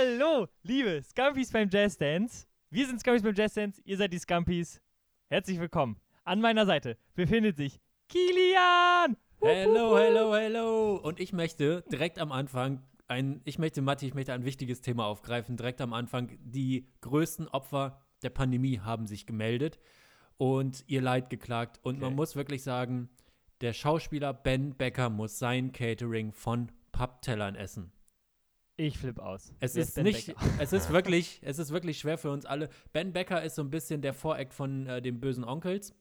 Hallo, liebe Scumpies beim Jazz Dance. Wir sind Scumpies beim Jazz Dance, ihr seid die Scumpies. Herzlich willkommen. An meiner Seite befindet sich Kilian. Hello, hello, hello. Und ich möchte direkt am Anfang ein, ich möchte, Matti, ich möchte ein wichtiges Thema aufgreifen. Direkt am Anfang, die größten Opfer der Pandemie haben sich gemeldet und ihr Leid geklagt. Und Okay. man muss wirklich sagen, der Schauspieler Ben Becker muss sein Catering von Papptellern essen. Ich flipp aus. Es Wer ist Ben nicht, Becker? es ist wirklich, es ist wirklich schwer für uns alle. Ben Becker ist so ein bisschen der Voreck von äh, den bösen Onkels.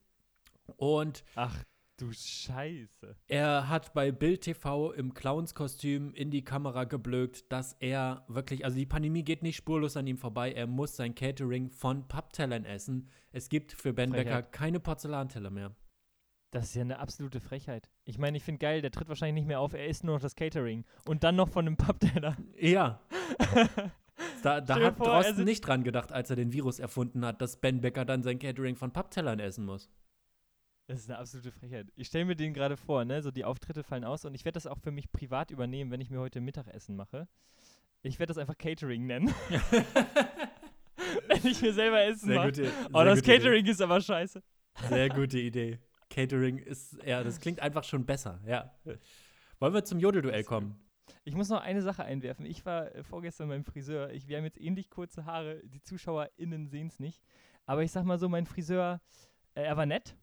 Und Ach du Scheiße. er hat bei Bild TV im Clownskostüm in die Kamera geblökt, dass er wirklich, also die Pandemie geht nicht spurlos an ihm vorbei. Er muss sein Catering von Papptellern essen. Es gibt für Ben Becker Frechheit. keine Porzellanteller mehr. Das ist ja eine absolute Frechheit. Ich meine, ich finde geil, der tritt wahrscheinlich nicht mehr auf, er isst nur noch das Catering. Und dann noch von einem Pappteller. Ja. Da, da hat vor, Drosten nicht dran gedacht, als er den Virus erfunden hat, dass Ben Becker dann sein Catering von Papptellern essen muss. Das ist eine absolute Frechheit. Ich stelle mir den gerade vor, ne? So die Auftritte fallen aus und ich werde das auch für mich privat übernehmen, wenn ich mir heute Mittagessen mache. Ich werde das einfach Catering nennen. wenn ich mir selber Essen mache. Oh, das Catering ist aber scheiße. Sehr gute Idee. Catering ist, ja, das klingt einfach schon besser, ja. Wollen wir zum Jodelduell kommen? Ich muss noch eine Sache einwerfen. Ich war äh, vorgestern beim Friseur. Ich, wir haben jetzt ähnlich kurze Haare. Die ZuschauerInnen sehen es nicht. Aber ich sag mal so, mein Friseur, äh, er war nett.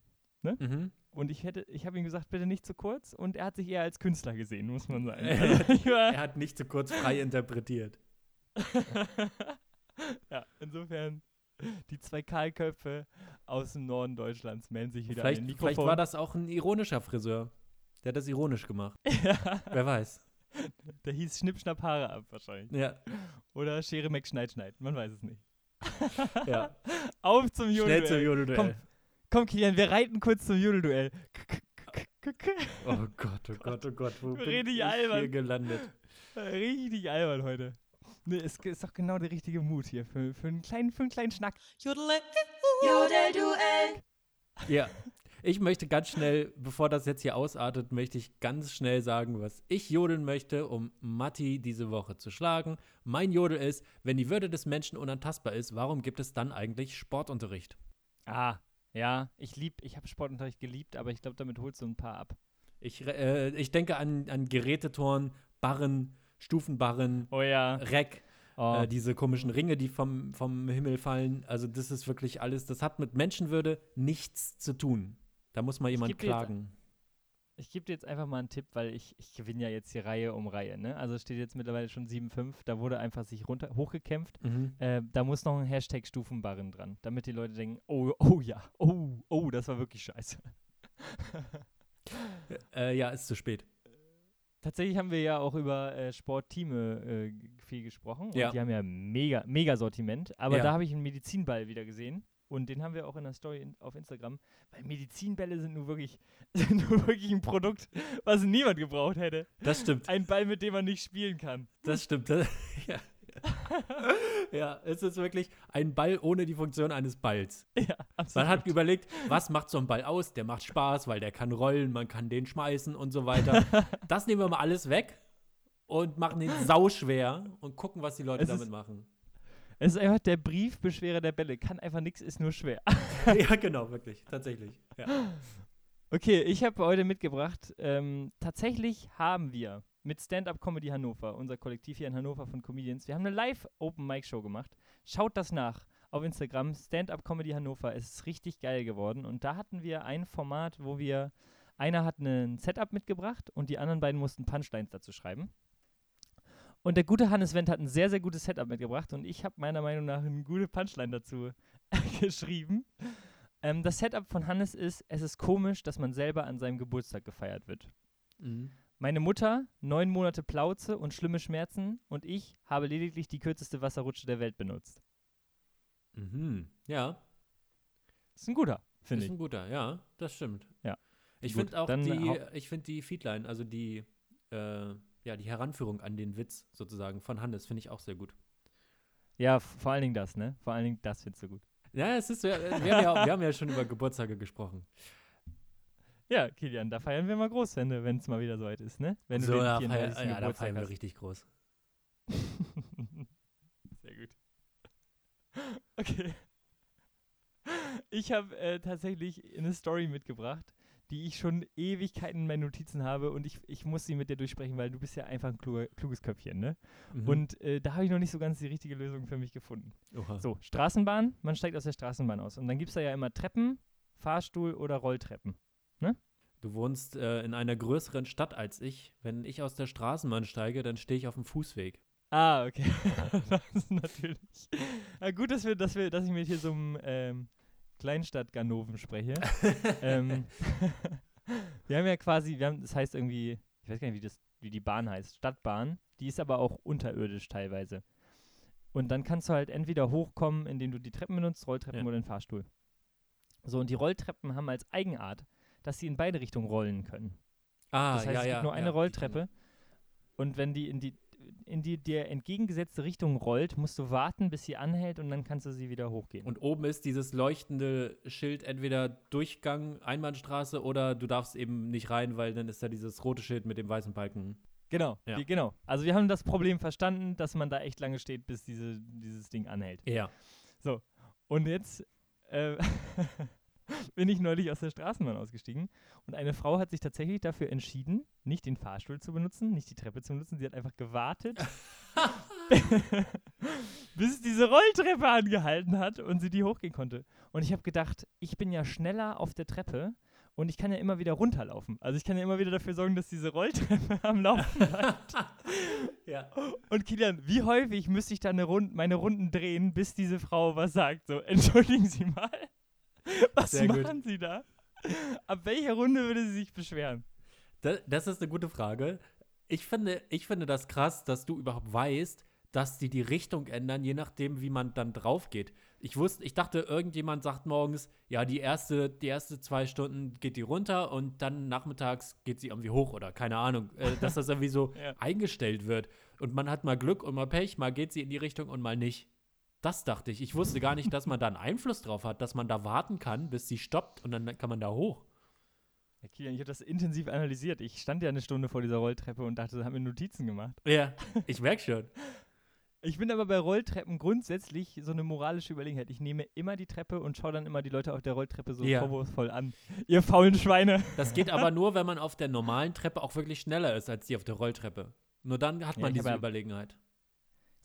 Mhm. Und ich hätte, ich habe ihm gesagt, bitte nicht zu kurz. Und er hat sich eher als Künstler gesehen, muss man sagen. Also, Er hat nicht zu kurz frei interpretiert. ja, insofern, die zwei Kahlköpfe aus dem Norden Deutschlands melden sich wieder Vielleicht, an den vielleicht Mikrofon. war das auch ein ironischer Friseur. Der hat das ironisch gemacht. ja, Wer weiß. der hieß Schnipp, Schnapp, Haare ab wahrscheinlich. Ja, Oder Schere, Meck, Schneid, Schneid. Man weiß es nicht. ja. Auf zum Schnell zum Jodelduell. Komm, komm, Kilian, wir reiten kurz zum Jodelduell. Oh Gott, oh Gott, oh Gott. Wo bin Richtig ich albern. hier gelandet? Richtig albern heute. Nee, es ist doch genau der richtige Mut hier für, für, einen, kleinen, für einen kleinen Schnack. Jodelduell. Ja. Ich möchte ganz schnell, bevor das jetzt hier ausartet, möchte ich ganz schnell sagen, was ich jodeln möchte, um Matti diese Woche zu schlagen. Mein Jodel ist, wenn die Würde des Menschen unantastbar ist, warum gibt es dann eigentlich Sportunterricht? Ah, ja, ich lieb, ich habe Sportunterricht geliebt, aber ich glaube, damit holst du ein paar ab. Ich, äh, ich denke an, an Gerätetoren, Barren, Stufenbarren, Oh ja. Reck, Oh. äh, diese komischen Ringe, die vom, vom Himmel fallen. Also das ist wirklich alles, das hat mit Menschenwürde nichts zu tun. Da muss mal jemand klagen. Ich gebe dir jetzt einfach mal einen Tipp, weil ich, ich gewinne ja jetzt hier Reihe um Reihe. Ne? Also es steht jetzt mittlerweile schon 7-5. Da wurde einfach sich runter hochgekämpft. Mhm. Äh, da muss noch ein Hashtag Stufenbarren dran, damit die Leute denken, oh, oh ja, oh, oh, das war wirklich scheiße. Äh, ja, ist zu spät. Tatsächlich haben wir ja auch über äh, Sportteame äh, viel gesprochen. Ja. Und die haben ja mega, mega Sortiment. Aber Ja. da habe ich einen Medizinball wieder gesehen. Und den haben wir auch in der Story in, auf Instagram. Weil Medizinbälle sind nur wirklich, sind nur wirklich ein Produkt, was niemand gebraucht hätte. Das stimmt. Ein Ball, mit dem man nicht spielen kann. Das stimmt. Das, ja. ja, es ist wirklich ein Ball ohne die Funktion eines Balls. ja, absolut. Man hat überlegt, was macht so ein Ball aus? Der macht Spaß, weil der kann rollen, man kann den schmeißen und so weiter. Das nehmen wir mal alles weg und machen den sauschwer und gucken, was die Leute Es damit ist- machen. es ist einfach der Briefbeschwerer der Bälle. Kann einfach nichts, ist nur schwer. ja, genau, wirklich. Tatsächlich. Ja. Okay, ich habe heute mitgebracht, ähm, tatsächlich haben wir mit Stand-Up Comedy Hannover, unser Kollektiv hier in Hannover von Comedians, wir haben eine Live-Open-Mic-Show gemacht. Schaut das nach auf Instagram, Stand-Up Comedy Hannover. Es ist richtig geil geworden. Und da hatten wir ein Format, wo wir, einer hat ein Setup mitgebracht und die anderen beiden mussten Punchlines dazu schreiben. Und der gute Hannes Wendt hat ein sehr, sehr gutes Setup mitgebracht und ich habe meiner Meinung nach eine gute Punchline dazu geschrieben. Ähm, das Setup von Hannes ist, es ist komisch, dass man selber an seinem Geburtstag gefeiert wird. Mhm. Meine Mutter, neun Monate Plauze und schlimme Schmerzen und ich habe lediglich die kürzeste Wasserrutsche der Welt benutzt. Mhm. Ja, Das ist ein guter, ist finde ich. ein guter, ja, das stimmt. Ja. Ich finde auch dann die, ich finde die Feedline, also die, äh, ja, die Heranführung an den Witz sozusagen von Hannes, finde ich auch sehr gut. Ja, vor allen Dingen das, ne? Vor allen Dingen das findest du gut. Ja, es ist, ja- wir, haben ja, wir haben ja schon über Geburtstage gesprochen. Ja, Kilian, da feiern wir mal groß, wenn es mal wieder soweit ist, ne? Wenn du so, da, 34. feier, ja, da Geburtstag feiern wir hast. richtig groß. Okay. Ich habe äh, tatsächlich eine Story mitgebracht, die ich schon Ewigkeiten in meinen Notizen habe und ich, ich muss sie mit dir durchsprechen, weil du bist ja einfach ein kluge, kluges Köpfchen, ne? Mhm. Und äh, da habe ich noch nicht so ganz die richtige Lösung für mich gefunden. Oha. So, Straßenbahn, man steigt aus der Straßenbahn aus und dann gibt es da ja immer Treppen, Fahrstuhl oder Rolltreppen. Du wohnst äh, in einer größeren Stadt als ich. Wenn ich aus der Straßenbahn steige, dann stehe ich auf dem Fußweg. Ah, okay. das ist natürlich. Ja, gut, dass wir, dass wir, dass ich mit hier so einem ähm, Kleinstadt-Ganoven spreche. ähm, wir haben ja quasi, wir haben, das heißt irgendwie, ich weiß gar nicht, wie das, wie die Bahn heißt, Stadtbahn, die ist aber auch unterirdisch teilweise. Und dann kannst du halt entweder hochkommen, indem du die Treppen benutzt, Rolltreppen Ja. oder den Fahrstuhl. So, und die Rolltreppen haben als Eigenart, dass sie in beide Richtungen rollen können. Ah, Das heißt, ja, es ja. gibt nur eine ja, Rolltreppe. Und wenn die in die in die dir entgegengesetzte Richtung rollt, musst du warten, bis sie anhält und dann kannst du sie wieder hochgehen. Und oben ist dieses leuchtende Schild entweder Durchgang, Einbahnstraße oder du darfst eben nicht rein, weil dann ist da dieses rote Schild mit dem weißen Balken. genau, Ja. die, genau. Also wir haben das Problem verstanden, dass man da echt lange steht, bis diese, dieses Ding anhält. Ja. Und jetzt äh, bin ich neulich aus der Straßenbahn ausgestiegen und eine Frau hat sich tatsächlich dafür entschieden, nicht den Fahrstuhl zu benutzen, nicht die Treppe zu benutzen. Sie hat einfach gewartet, bis diese Rolltreppe angehalten hat und sie die hochgehen konnte. Und ich habe gedacht, ich bin ja schneller auf der Treppe und ich kann ja immer wieder runterlaufen. Also ich kann ja immer wieder dafür sorgen, dass diese Rolltreppe am Laufen bleibt. ja. Und Kilian, wie häufig müsste ich da eine Rund meine Runden drehen, bis diese Frau was sagt? So, entschuldigen Sie mal, was Sehr gut. machen Sie da? Ab welcher Runde würde sie sich beschweren? Das, das ist eine gute Frage. Ich finde, ich finde das krass, dass du überhaupt weißt, dass die die Richtung ändern, je nachdem, wie man dann drauf geht. Ich wusste, ich dachte, irgendjemand sagt morgens, ja, die erste, die erste zwei Stunden geht die runter und dann nachmittags geht sie irgendwie hoch oder keine Ahnung, äh, dass das irgendwie so Ja. eingestellt wird. Und man hat mal Glück und mal Pech, mal geht sie in die Richtung und mal nicht. Das dachte ich. Ich wusste gar nicht, dass man da einen Einfluss drauf hat, dass man da warten kann, bis sie stoppt und dann kann man da hoch. Ja, Kilian, ich habe das intensiv analysiert. Ich stand ja eine Stunde vor dieser Rolltreppe und dachte, habe mir Notizen gemacht. Ja, ich merke schon. Ich bin aber bei Rolltreppen grundsätzlich so eine moralische Überlegenheit. Ich nehme immer die Treppe und schaue dann immer die Leute auf der Rolltreppe so Ja. vorwurfsvoll an. Ihr faulen Schweine. Das geht aber nur, wenn man auf der normalen Treppe auch wirklich schneller ist als die auf der Rolltreppe. Nur dann hat Ja, man ich diese ja- Überlegenheit.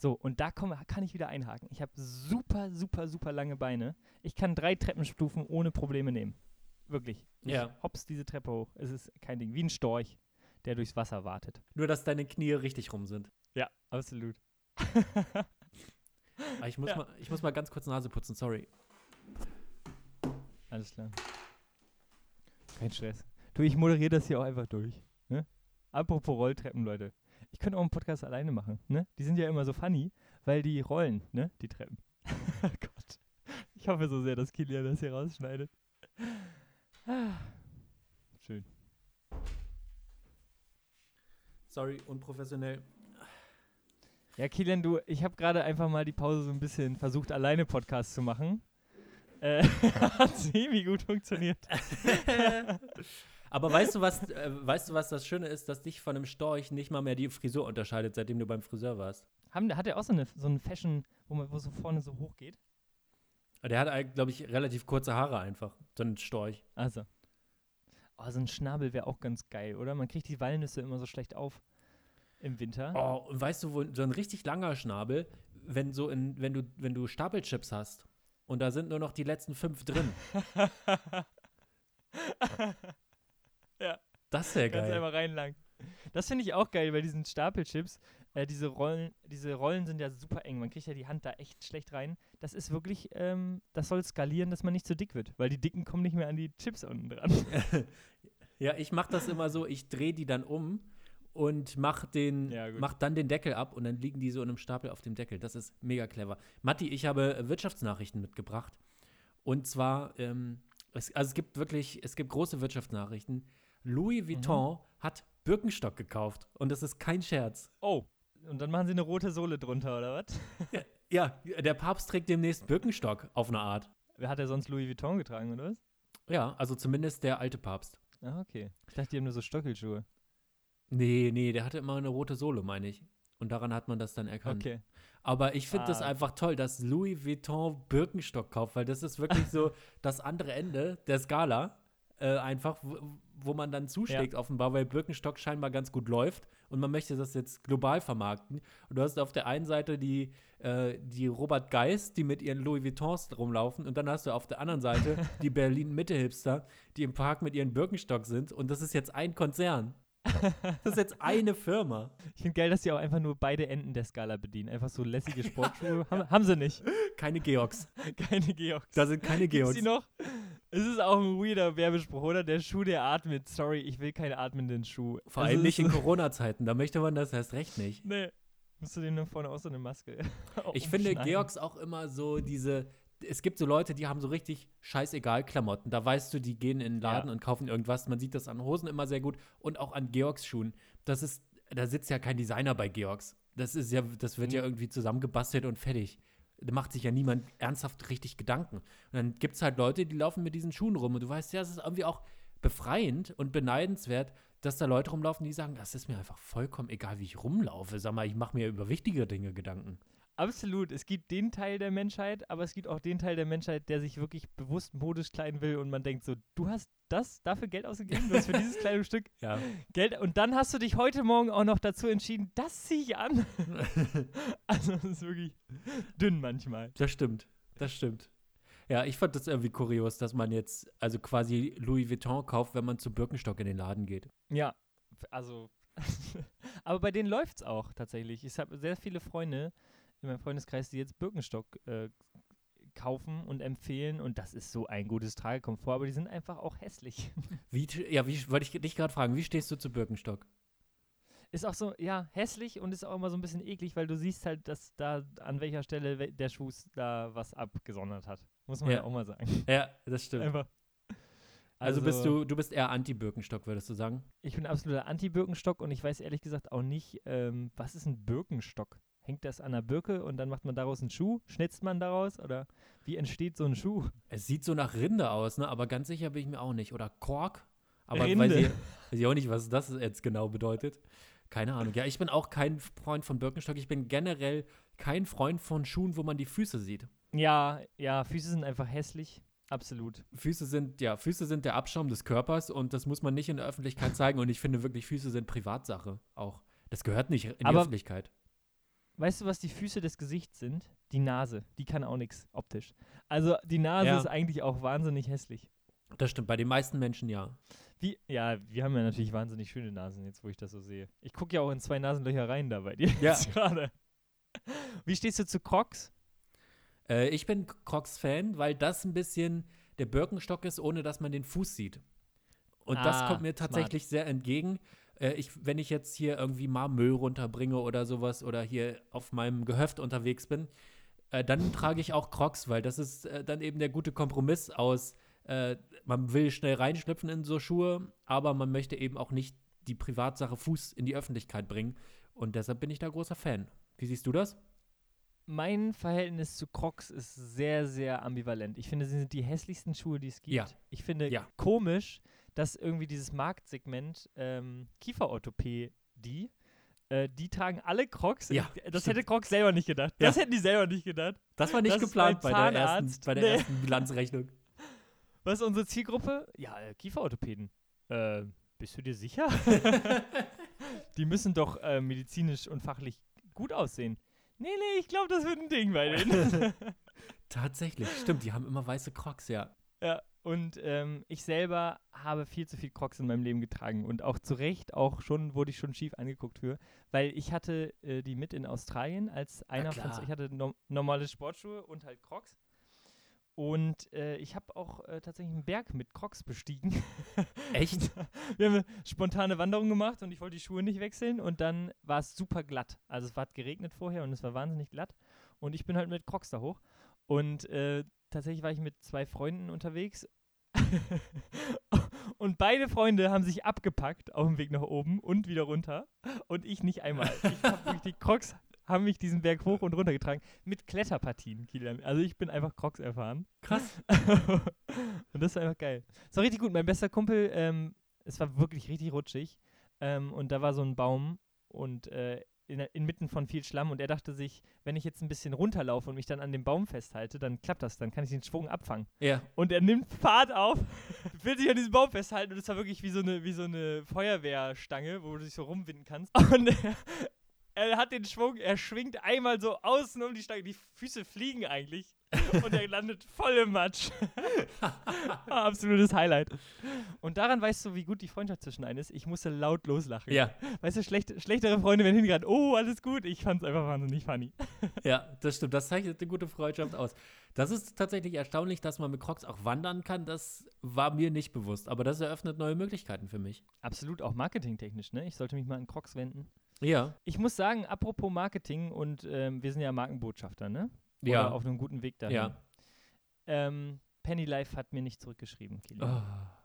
So, und da komm, kann ich wieder einhaken. Ich habe super, super, super lange Beine. Ich kann drei Treppenstufen ohne Probleme nehmen. Wirklich. Ich Ja. hops diese Treppe hoch. Es ist kein Ding. Wie ein Storch, der durchs Wasser wartet. Nur, dass deine Knie richtig rum sind. Ja, absolut. Aber ich muss, Ja. mal, ich muss mal ganz kurz Nase putzen, sorry. Alles klar. Kein Stress. Du, ich moderiere das hier auch einfach durch. Ne? Apropos Rolltreppen, Leute. Ich könnte auch einen Podcast alleine machen. Ne? Die sind ja immer so funny, weil die rollen, ne? Die Treppen. oh Gott. Ich hoffe so sehr, dass Kilian das hier rausschneidet. Ah. Schön. Sorry, unprofessionell. Ja, Kilian, du, ich habe gerade einfach mal die Pause so ein bisschen versucht, alleine Podcast zu machen. Äh, hat semi gut funktioniert. Aber weißt du, was, äh, weißt du, was das Schöne ist, dass dich von einem Storch nicht mal mehr die Frisur unterscheidet, seitdem du beim Friseur warst? Haben, hat er auch so eine, so eine Fashion, wo man wo so vorne so hoch geht? Der hat, glaube ich, relativ kurze Haare einfach. So ein Storch. Also. Oh, so ein Schnabel wäre auch ganz geil, oder? Man kriegt die Walnüsse immer so schlecht auf im Winter. Oh, und weißt du, wo, so ein richtig langer Schnabel, wenn, so in, wenn, du, wenn du Stapelchips hast und da sind nur noch die letzten fünf drin. Das wäre Ganz geil. einmal reinlang. Das finde ich auch geil bei diesen Stapelchips. Äh, diese Rollen, diese Rollen sind ja super eng. Man kriegt ja die Hand da echt schlecht rein. Das ist wirklich, ähm, das soll skalieren, dass man nicht zu dick wird, weil die Dicken kommen nicht mehr an die Chips unten dran. Ja, ich mache das immer so, ich drehe die dann um und mach, den, Ja, mach dann den Deckel ab und dann liegen die so in einem Stapel auf dem Deckel. Das ist mega clever. Matti, ich habe Wirtschaftsnachrichten mitgebracht. Und zwar, ähm, es, also es gibt wirklich, es gibt große Wirtschaftsnachrichten. Louis Vuitton hat Birkenstock gekauft und das ist kein Scherz. Oh. Und dann machen sie eine rote Sohle drunter, oder was? Ja, der Papst trägt demnächst Birkenstock auf eine Art. Wer hat er sonst Louis Vuitton getragen, oder was? Ja, also zumindest der alte Papst. Ah, okay. Ich dachte, die haben nur so Stöckelschuhe. Nee, nee, der hatte immer eine rote Sohle, meine ich. Und daran hat man das dann erkannt. Okay. Aber ich finde das Ah. einfach toll, dass Louis Vuitton Birkenstock kauft, weil das ist wirklich so das andere Ende der Skala. Äh, einfach, wo, man dann zuschlägt, offenbar, weil Birkenstock scheinbar ganz gut läuft und man möchte das jetzt global vermarkten. Und du hast auf der einen Seite die, äh, die Robert Geist, die mit ihren Louis Vuittons rumlaufen, und dann hast du auf der anderen Seite die Berlin-Mitte-Hipster, die im Park mit ihren Birkenstock sind. Und das ist jetzt ein Konzern. Das ist jetzt eine Firma. Ich finde geil, dass sie auch einfach nur beide Enden der Skala bedienen. Einfach so lässige Sportschuhe. haben, haben sie nicht. Keine Georgs. Keine Georgs. Da sind keine Gibt's Georgs. die noch? Es ist auch ein weirder Werbespruch, oder? Der Schuh, der atmet. Sorry, ich will keinen atmenden Schuh. Vor Also allem nicht in Corona-Zeiten. Da möchte man das erst recht nicht. Nee. Musst du dir nur vorne auch so eine Maske Ich finde. Georgs auch immer so diese. Es gibt so Leute, die haben so richtig scheißegal Klamotten. Da weißt du, die gehen in den Laden Ja. und kaufen irgendwas. Man sieht das an Hosen immer sehr gut und auch an Georgs Schuhen. Das ist, da sitzt ja kein Designer bei Georgs. Das ist ja, das wird ja Mhm. irgendwie zusammengebastelt und fertig. Macht sich ja niemand ernsthaft richtig Gedanken. Und dann gibt es halt Leute, die laufen mit diesen Schuhen rum und du weißt ja, es ist irgendwie auch befreiend und beneidenswert, dass da Leute rumlaufen, die sagen, das ist mir einfach vollkommen egal, wie ich rumlaufe. Sag mal, ich mache mir über wichtige Dinge Gedanken. Absolut. Es gibt den Teil der Menschheit, aber es gibt auch den Teil der Menschheit, der sich wirklich bewusst modisch kleiden will und man denkt so, du hast das dafür Geld ausgegeben, du hast für dieses Kleidungsstück Ja. Geld und dann hast du dich heute Morgen auch noch dazu entschieden, das ziehe ich an. also es ist wirklich dünn manchmal. Das stimmt. Das stimmt. Ja, ich fand das irgendwie kurios, dass man jetzt also quasi Louis Vuitton kauft, wenn man zu Birkenstock in den Laden geht. Ja, also aber bei denen läuft's auch tatsächlich. Ich habe sehr viele Freunde in meinem Freundeskreis, die jetzt Birkenstock äh, kaufen und empfehlen und das ist so ein gutes Tragekomfort, aber die sind einfach auch hässlich. Wie, ja, wie wollte ich dich gerade fragen, wie stehst du zu Birkenstock? Ist auch so, ja, hässlich und ist auch immer so ein bisschen eklig, weil du siehst halt, dass da an welcher Stelle der Schuh da was abgesondert hat. Muss man ja, Ja. auch mal sagen. Ja, das stimmt. Einfach. Also, bist du, du bist eher Anti-Birkenstock, würdest du sagen? Ich bin absoluter Anti-Birkenstock und ich weiß ehrlich gesagt auch nicht, ähm, was ist ein Birkenstock? Hängt das an der Birke und dann macht man daraus einen Schuh? Schnitzt man daraus? Oder wie entsteht so ein Schuh? Es sieht so nach Rinde aus, ne? Aber ganz sicher bin ich mir auch nicht. Oder Kork? Aber Rinde. weiß ich, weiß ich auch nicht, was das jetzt genau bedeutet. Keine Ahnung. Ja, ich bin auch kein Freund von Birkenstock. Ich bin generell kein Freund von Schuhen, wo man die Füße sieht. Ja, ja, Füße sind einfach hässlich. Absolut. Füße sind, ja, Füße sind der Abschaum des Körpers und das muss man nicht in der Öffentlichkeit zeigen. Und ich finde wirklich, Füße sind Privatsache auch. Das gehört nicht in die Aber- Öffentlichkeit. Weißt du, was die Füße des Gesichts sind? Die Nase. Die kann auch nichts optisch. Also die Nase Ja. ist eigentlich auch wahnsinnig hässlich. Das stimmt, bei den meisten Menschen ja. Wie, ja, wir haben ja natürlich wahnsinnig schöne Nasen, jetzt wo ich das so sehe. Ich gucke ja auch in zwei Nasenlöcher rein da bei dir Ja. gerade. Wie stehst du zu Crocs? Äh, ich bin Crocs-Fan, weil das ein bisschen der Birkenstock ist, ohne dass man den Fuß sieht. Und das Ah, kommt mir smart. tatsächlich sehr entgegen. Äh, ich, wenn ich jetzt hier irgendwie mal Müll runterbringe oder sowas oder hier auf meinem Gehöft unterwegs bin, äh, dann trage ich auch Crocs, weil das ist äh, dann eben der gute Kompromiss aus, äh, man will schnell reinschlüpfen in so Schuhe, aber man möchte eben auch nicht die Privatsache Fuß in die Öffentlichkeit bringen. Und deshalb bin ich da großer Fan. Wie siehst du das? Mein Verhältnis zu Crocs ist sehr, sehr ambivalent. Ich finde, sie sind die hässlichsten Schuhe, die es gibt. Ja. Ich finde Ja. komisch, dass irgendwie dieses Marktsegment ähm, Kieferorthopädie, äh, die tragen alle Crocs. Ja, das stimmt. hätte Crocs selber nicht gedacht. Ja. Das hätten die selber nicht gedacht. Das war nicht Das geplant bei der, ersten, bei der Nee. ersten Bilanzrechnung. Was ist unsere Zielgruppe? Ja, äh, Kieferorthopäden. Äh, bist du dir sicher? die müssen doch äh, medizinisch und fachlich gut aussehen. Nee, nee, ich glaube, das wird ein Ding bei denen. Tatsächlich, stimmt, die haben immer weiße Crocs, ja. Ja, und ähm, ich selber habe viel zu viel Crocs in meinem Leben getragen und auch zu Recht, auch schon wurde ich schon schief angeguckt für, weil ich hatte äh, die mit in Australien als einer von, ich hatte no normale Sportschuhe und halt Crocs und äh, ich habe auch äh, tatsächlich einen Berg mit Crocs bestiegen. Echt? Wir haben eine spontane Wanderung gemacht und ich wollte die Schuhe nicht wechseln und dann war es super glatt. Also es hat geregnet vorher und es war wahnsinnig glatt und ich bin halt mit Crocs da hoch und äh, tatsächlich war ich mit zwei Freunden unterwegs und beide Freunde haben sich abgepackt auf dem Weg nach oben und wieder runter und ich nicht einmal. Ich hab die Crocs haben mich diesen Berg hoch und runter getragen mit Kletterpartien, Kilian. Also ich bin einfach Crocs erfahren. Krass. und das war einfach geil. Es war richtig gut. Mein bester Kumpel, ähm, es war wirklich richtig rutschig. Ähm, und da war so ein Baum und äh, in, inmitten von viel Schlamm und er dachte sich, wenn ich jetzt ein bisschen runterlaufe und mich dann an dem Baum festhalte, dann klappt das, dann kann ich den Schwung abfangen. Ja. Und er nimmt Fahrt auf, will sich an diesem Baum festhalten und es war wirklich wie so eine, wie so eine Feuerwehrstange, wo du dich so rumwinden kannst. Und er, er hat den Schwung, er schwingt einmal so außen um die Stange, die Füße fliegen eigentlich und er landet voll im Matsch. Absolutes Highlight. Und daran weißt du, wie gut die Freundschaft zwischen einen ist. Ich musste laut loslachen. Ja, Weißt du, schlecht, schlechtere Freunde werden hingerannt. Oh, alles gut. Ich fand's einfach wahnsinnig funny. ja, das stimmt. Das zeichnet eine gute Freundschaft aus. Das ist tatsächlich erstaunlich, dass man mit Crocs auch wandern kann. Das war mir nicht bewusst. Aber das eröffnet neue Möglichkeiten für mich. Absolut, auch marketingtechnisch, ne? Ich sollte mich mal an Crocs wenden. Ja. Ich muss sagen, apropos Marketing und ähm, wir sind ja Markenbotschafter, ne? Oder Ja. auf einem guten Weg dahin. Ja. Ähm, Penny Life hat mir nicht zurückgeschrieben, Kilian. Oh,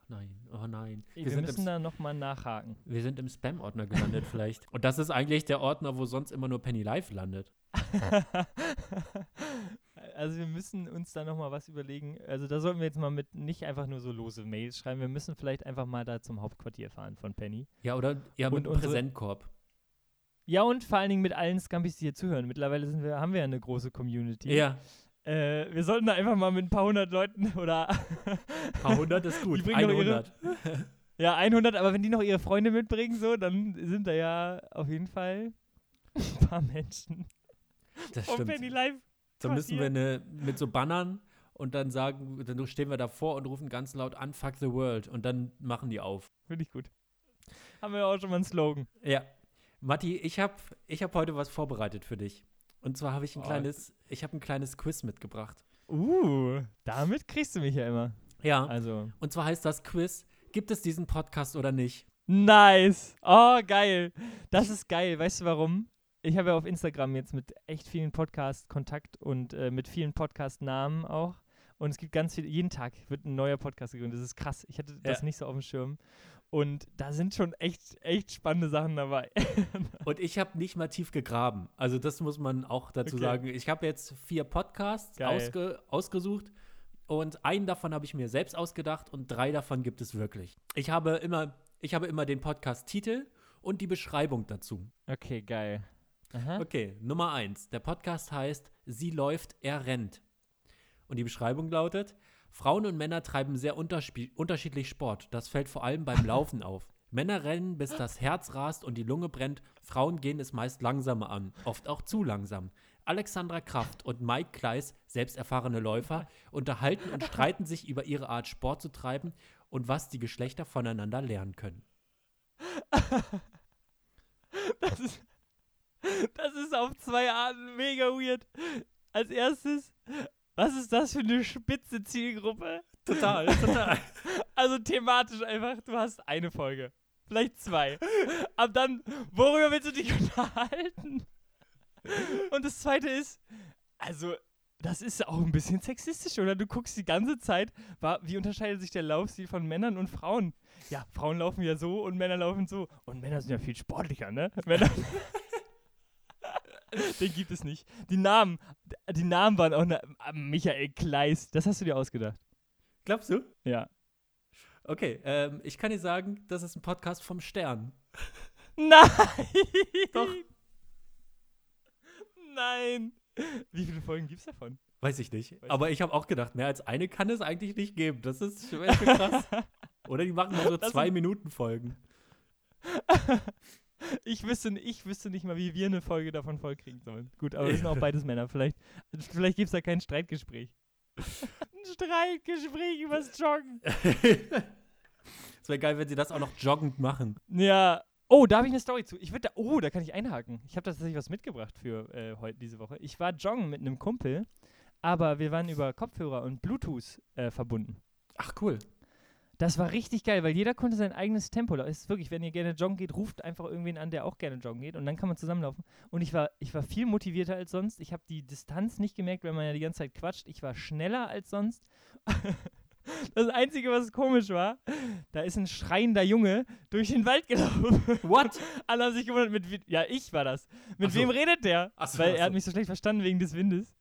nein. Oh nein. wir Wir, müssen da nochmal nachhaken. wir sind im Spam-Ordner gelandet vielleicht. Und das ist eigentlich der Ordner, wo sonst immer nur Penny Live landet. also wir müssen uns da nochmal was überlegen. Also da sollten wir jetzt mal mit nicht einfach nur so lose Mails schreiben. Wir müssen vielleicht einfach mal da zum Hauptquartier fahren von Penny. Ja, oder? Ja, mit Und einem unsere- Präsentkorb. Ja, und vor allen Dingen mit allen Scampis, die hier zuhören. Mittlerweile sind wir, haben wir ja eine große Community. Ja. Äh, wir sollten da einfach mal mit ein paar hundert Leuten oder Ein paar hundert ist gut. Die bringen doch ihre- 100. ja, 100, aber wenn die noch ihre Freunde mitbringen, so, dann sind da ja auf jeden Fall ein paar Menschen Das stimmt. Penny Live. Dann müssen wir eine, mit so Bannern und dann sagen, dann stehen wir davor und rufen ganz laut an, fuck the world. Und dann machen die auf. Finde ich gut. Haben wir auch schon mal einen Slogan. Ja. Matti, ich habe ich hab heute was vorbereitet für dich. Und zwar habe ich ein Oh. kleines, ich habe ein kleines Quiz mitgebracht. Uh, damit kriegst du mich ja immer. Ja. Also, Und zwar heißt das Quiz, gibt es diesen Podcast oder nicht? nice. Oh, geil. Das ist geil. Weißt du warum? Ich habe ja auf Instagram jetzt mit echt vielen Podcasts Kontakt und äh, mit vielen Podcast-Namen auch. Und es gibt ganz viel, jeden Tag wird ein neuer Podcast gegründet. Das ist krass. Ich hatte das Ja. nicht so auf dem Schirm. Und da sind schon echt, echt spannende Sachen dabei. Und ich habe nicht mal tief gegraben. Also das muss man auch dazu Okay. sagen. Ich habe jetzt vier Podcasts ausge ausgesucht und einen davon habe ich mir selbst ausgedacht und drei davon gibt es wirklich. Ich habe immer, ich habe immer den Podcast-Titel und die Beschreibung dazu. okay, geil. Aha. Okay, Nummer eins. Der Podcast heißt Sie läuft, er rennt. Und die Beschreibung lautet: Frauen und Männer treiben sehr unterschiedlich Sport. Das fällt vor allem beim Laufen auf. Männer rennen, bis das Herz rast und die Lunge brennt. Frauen gehen es meist langsamer an, oft auch zu langsam. Alexandra Kraft und Mike Kleiss, selbst erfahrene Läufer, unterhalten und streiten sich über ihre Art, Sport zu treiben und was die Geschlechter voneinander lernen können. Das ist, das ist auf zwei Arten mega weird. Als erstes, was ist das für eine spitze Zielgruppe? Total, total. Also thematisch einfach, du hast eine Folge. Vielleicht zwei. Aber dann, worüber willst du dich unterhalten? Und das zweite ist, also, das ist auch ein bisschen sexistisch, oder? Du guckst die ganze Zeit, wie unterscheidet sich der Laufstil von Männern und Frauen? Ja, Frauen laufen ja so und Männer laufen so. Und Männer sind ja viel sportlicher, ne? Männer. Den gibt es nicht. Die Namen, die Namen waren auch ne, Michael Kleist. Das hast du dir ausgedacht. Glaubst du? Ja. Okay, ähm, ich kann dir sagen, das ist ein Podcast vom Stern. Nein! Doch. Nein! Wie viele Folgen gibt's davon? Weiß ich nicht. Weiß Aber ich habe auch gedacht, mehr als eine kann es eigentlich nicht geben. Das ist schon krass. Oder die machen nur so zwei Minuten Folgen. Ich wüsste, ich wüsste nicht mal, wie wir eine Folge davon vollkriegen sollen. Gut, aber wir sind auch beides Männer. Vielleicht, vielleicht gibt es da kein Streitgespräch. Ein Streitgespräch übers Joggen. Es wäre geil, wenn sie das auch noch joggend machen. Ja. Oh, da habe ich eine Story zu. Ich würde da, oh, da kann ich einhaken. Ich habe tatsächlich was mitgebracht für äh, heute diese Woche. Ich war joggen mit einem Kumpel, aber wir waren über Kopfhörer und Bluetooth äh, verbunden. Ach, cool. Das war richtig geil, weil jeder konnte sein eigenes Tempo. laufen. Es ist wirklich, wenn ihr gerne joggen geht, ruft einfach irgendwen an, der auch gerne joggen geht und dann kann man zusammenlaufen. Und ich war, ich war viel motivierter als sonst. Ich habe die Distanz nicht gemerkt, weil man ja die ganze Zeit quatscht. Ich war schneller als sonst. Das Einzige, was komisch war, da ist ein schreiender Junge durch den Wald gelaufen. What? Alle haben sich gewundert, mit, ja, ich war das. Mit so. wem redet der? So, Weil er hat so. mich so schlecht verstanden wegen des Windes.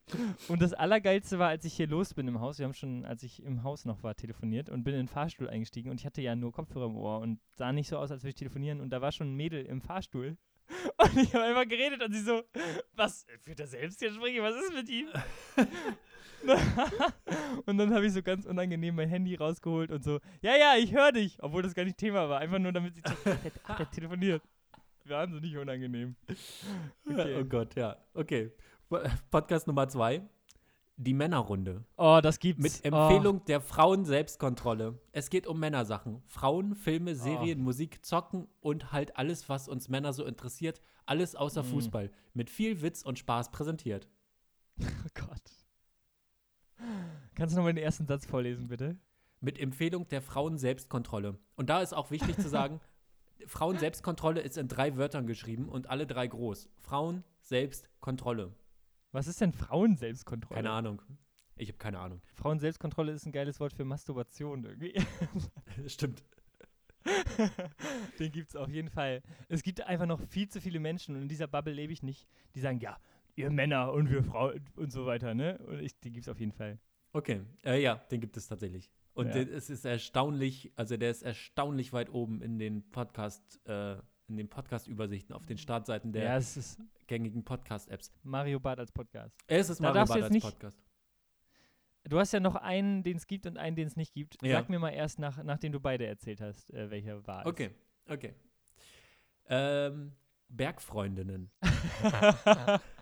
Und das Allergeilste war, als ich hier los bin im Haus. Wir haben schon, als ich im Haus noch war, telefoniert und bin in den Fahrstuhl eingestiegen und ich hatte ja nur Kopfhörer im Ohr und sah nicht so aus, als würde ich telefonieren. Und da war schon ein Mädel im Fahrstuhl. Und ich habe einfach geredet und sie so, was, führt er Selbstgespräche? Was ist mit ihm? und dann habe ich so ganz unangenehm mein Handy rausgeholt und so, ja, ja, ich höre dich, obwohl das gar nicht Thema war, einfach nur damit sie checkt, der, telefoniert. Wahnsinnig unangenehm. Okay. Oh Gott, ja. Okay. Podcast Nummer zwei. Die Männerrunde. Oh, das gibt's. Mit Empfehlung oh. der Frauen-Selbstkontrolle. Es geht um Männersachen. Frauen, Filme, oh. Serien, oh. Musik, Zocken und halt alles, was uns Männer so interessiert. Alles außer mm. Fußball. Mit viel Witz und Spaß präsentiert. Oh Gott. Kannst du nochmal den ersten Satz vorlesen, bitte? Mit Empfehlung der Frauen-Selbstkontrolle. Und da ist auch wichtig zu sagen, Frauen-Selbstkontrolle ist in drei Wörtern geschrieben und alle drei groß. Frauen-Selbstkontrolle. Was ist denn Frauen-Selbstkontrolle? Keine Ahnung. Ich habe keine Ahnung. Frauen-Selbstkontrolle ist ein geiles Wort für Masturbation irgendwie. Stimmt. Den gibt es auf jeden Fall. Es gibt einfach noch viel zu viele Menschen und in dieser Bubble lebe ich nicht, die sagen, ja, ihr Männer und wir Frauen und so weiter, ne? Und ich, die gibt es auf jeden Fall. Okay, äh, ja, den gibt es tatsächlich. Und ja. es ist erstaunlich, also der ist erstaunlich weit oben in den Podcast, äh, in den Podcast-Übersichten auf den Startseiten der ja, gängigen Podcast-Apps. Mario Bart als Podcast. Es ist Mario Bart als nicht, Podcast. Du hast ja noch einen, den es gibt und einen, den es nicht gibt. Ja. Sag mir mal erst, nach, nachdem du beide erzählt hast, äh, welcher war es. Okay, okay. Ähm, Bergfreundinnen.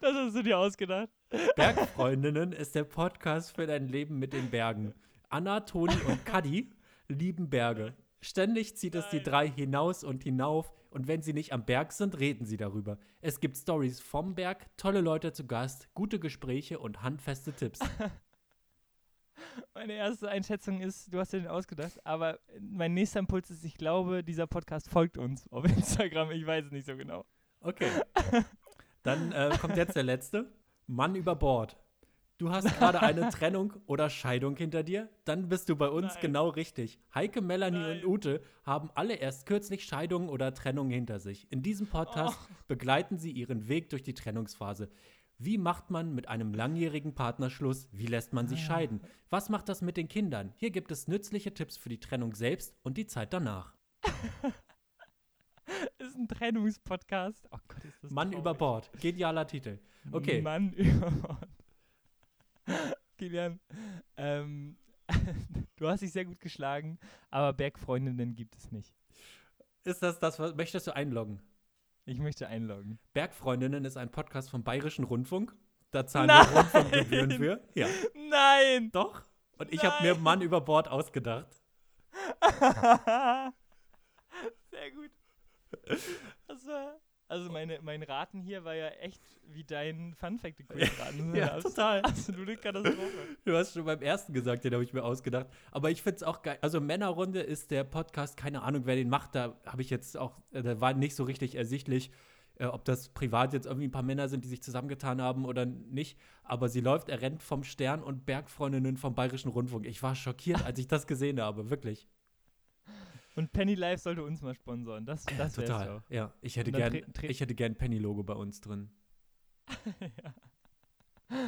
Das hast du dir ausgedacht. Bergfreundinnen ist der Podcast für dein Leben mit den Bergen. Anna, Toni und Kadi lieben Berge. Ständig zieht es die drei hinaus und hinauf und wenn sie nicht am Berg sind, reden sie darüber. Es gibt Stories vom Berg, tolle Leute zu Gast, gute Gespräche und handfeste Tipps. Meine erste Einschätzung ist, du hast dir den ausgedacht, aber mein nächster Impuls ist, ich glaube, dieser Podcast folgt uns auf Instagram. Ich weiß es nicht so genau. Okay. Dann äh, kommt jetzt der letzte. Mann über Bord. Du hast gerade eine Trennung oder Scheidung hinter dir? Dann bist du bei uns Nein. genau richtig. Heike, Melanie Nein. und Ute haben alle erst kürzlich Scheidungen oder Trennungen hinter sich. In diesem Podcast oh. begleiten sie ihren Weg durch die Trennungsphase. Wie macht man mit einem langjährigen Partner Schluss? Wie lässt man sich ah. scheiden? Was macht das mit den Kindern? Hier gibt es nützliche Tipps für die Trennung selbst und die Zeit danach. ist ein Trennungspodcast. Oh Gott, ist das Mann traurig. über Bord. Genialer Titel. Okay. Mann über Bord. Kilian, ähm, du hast dich sehr gut geschlagen, aber Bergfreundinnen gibt es nicht. Ist das das, was möchtest du einloggen? Ich möchte einloggen. Bergfreundinnen ist ein Podcast vom Bayerischen Rundfunk. Da zahlen Nein. wir Rundfunkgebühren für. Ja. Nein! Doch. Und ich habe mir Mann über Bord ausgedacht. Sehr gut. Das war, also meine, mein Raten hier war ja echt wie dein Funfact quiz raten ja, total. Absolute Katastrophe. Du hast schon beim ersten gesagt, den habe ich mir ausgedacht. Aber ich finde es auch geil. Also Männerrunde ist der Podcast, keine Ahnung, wer den macht. Da habe ich jetzt auch, äh, da war nicht so richtig ersichtlich, äh, ob das privat jetzt irgendwie ein paar Männer sind, die sich zusammengetan haben oder nicht. Aber sie läuft, er rennt vom Stern und Bergfreundinnen vom Bayerischen Rundfunk. Ich war schockiert, als ich das gesehen habe, wirklich. Und Penny Life sollte uns mal sponsoren. Das, das Total. Auch. Ja, ich hätte gern, ich hätte gern Penny-Logo bei uns drin. ja.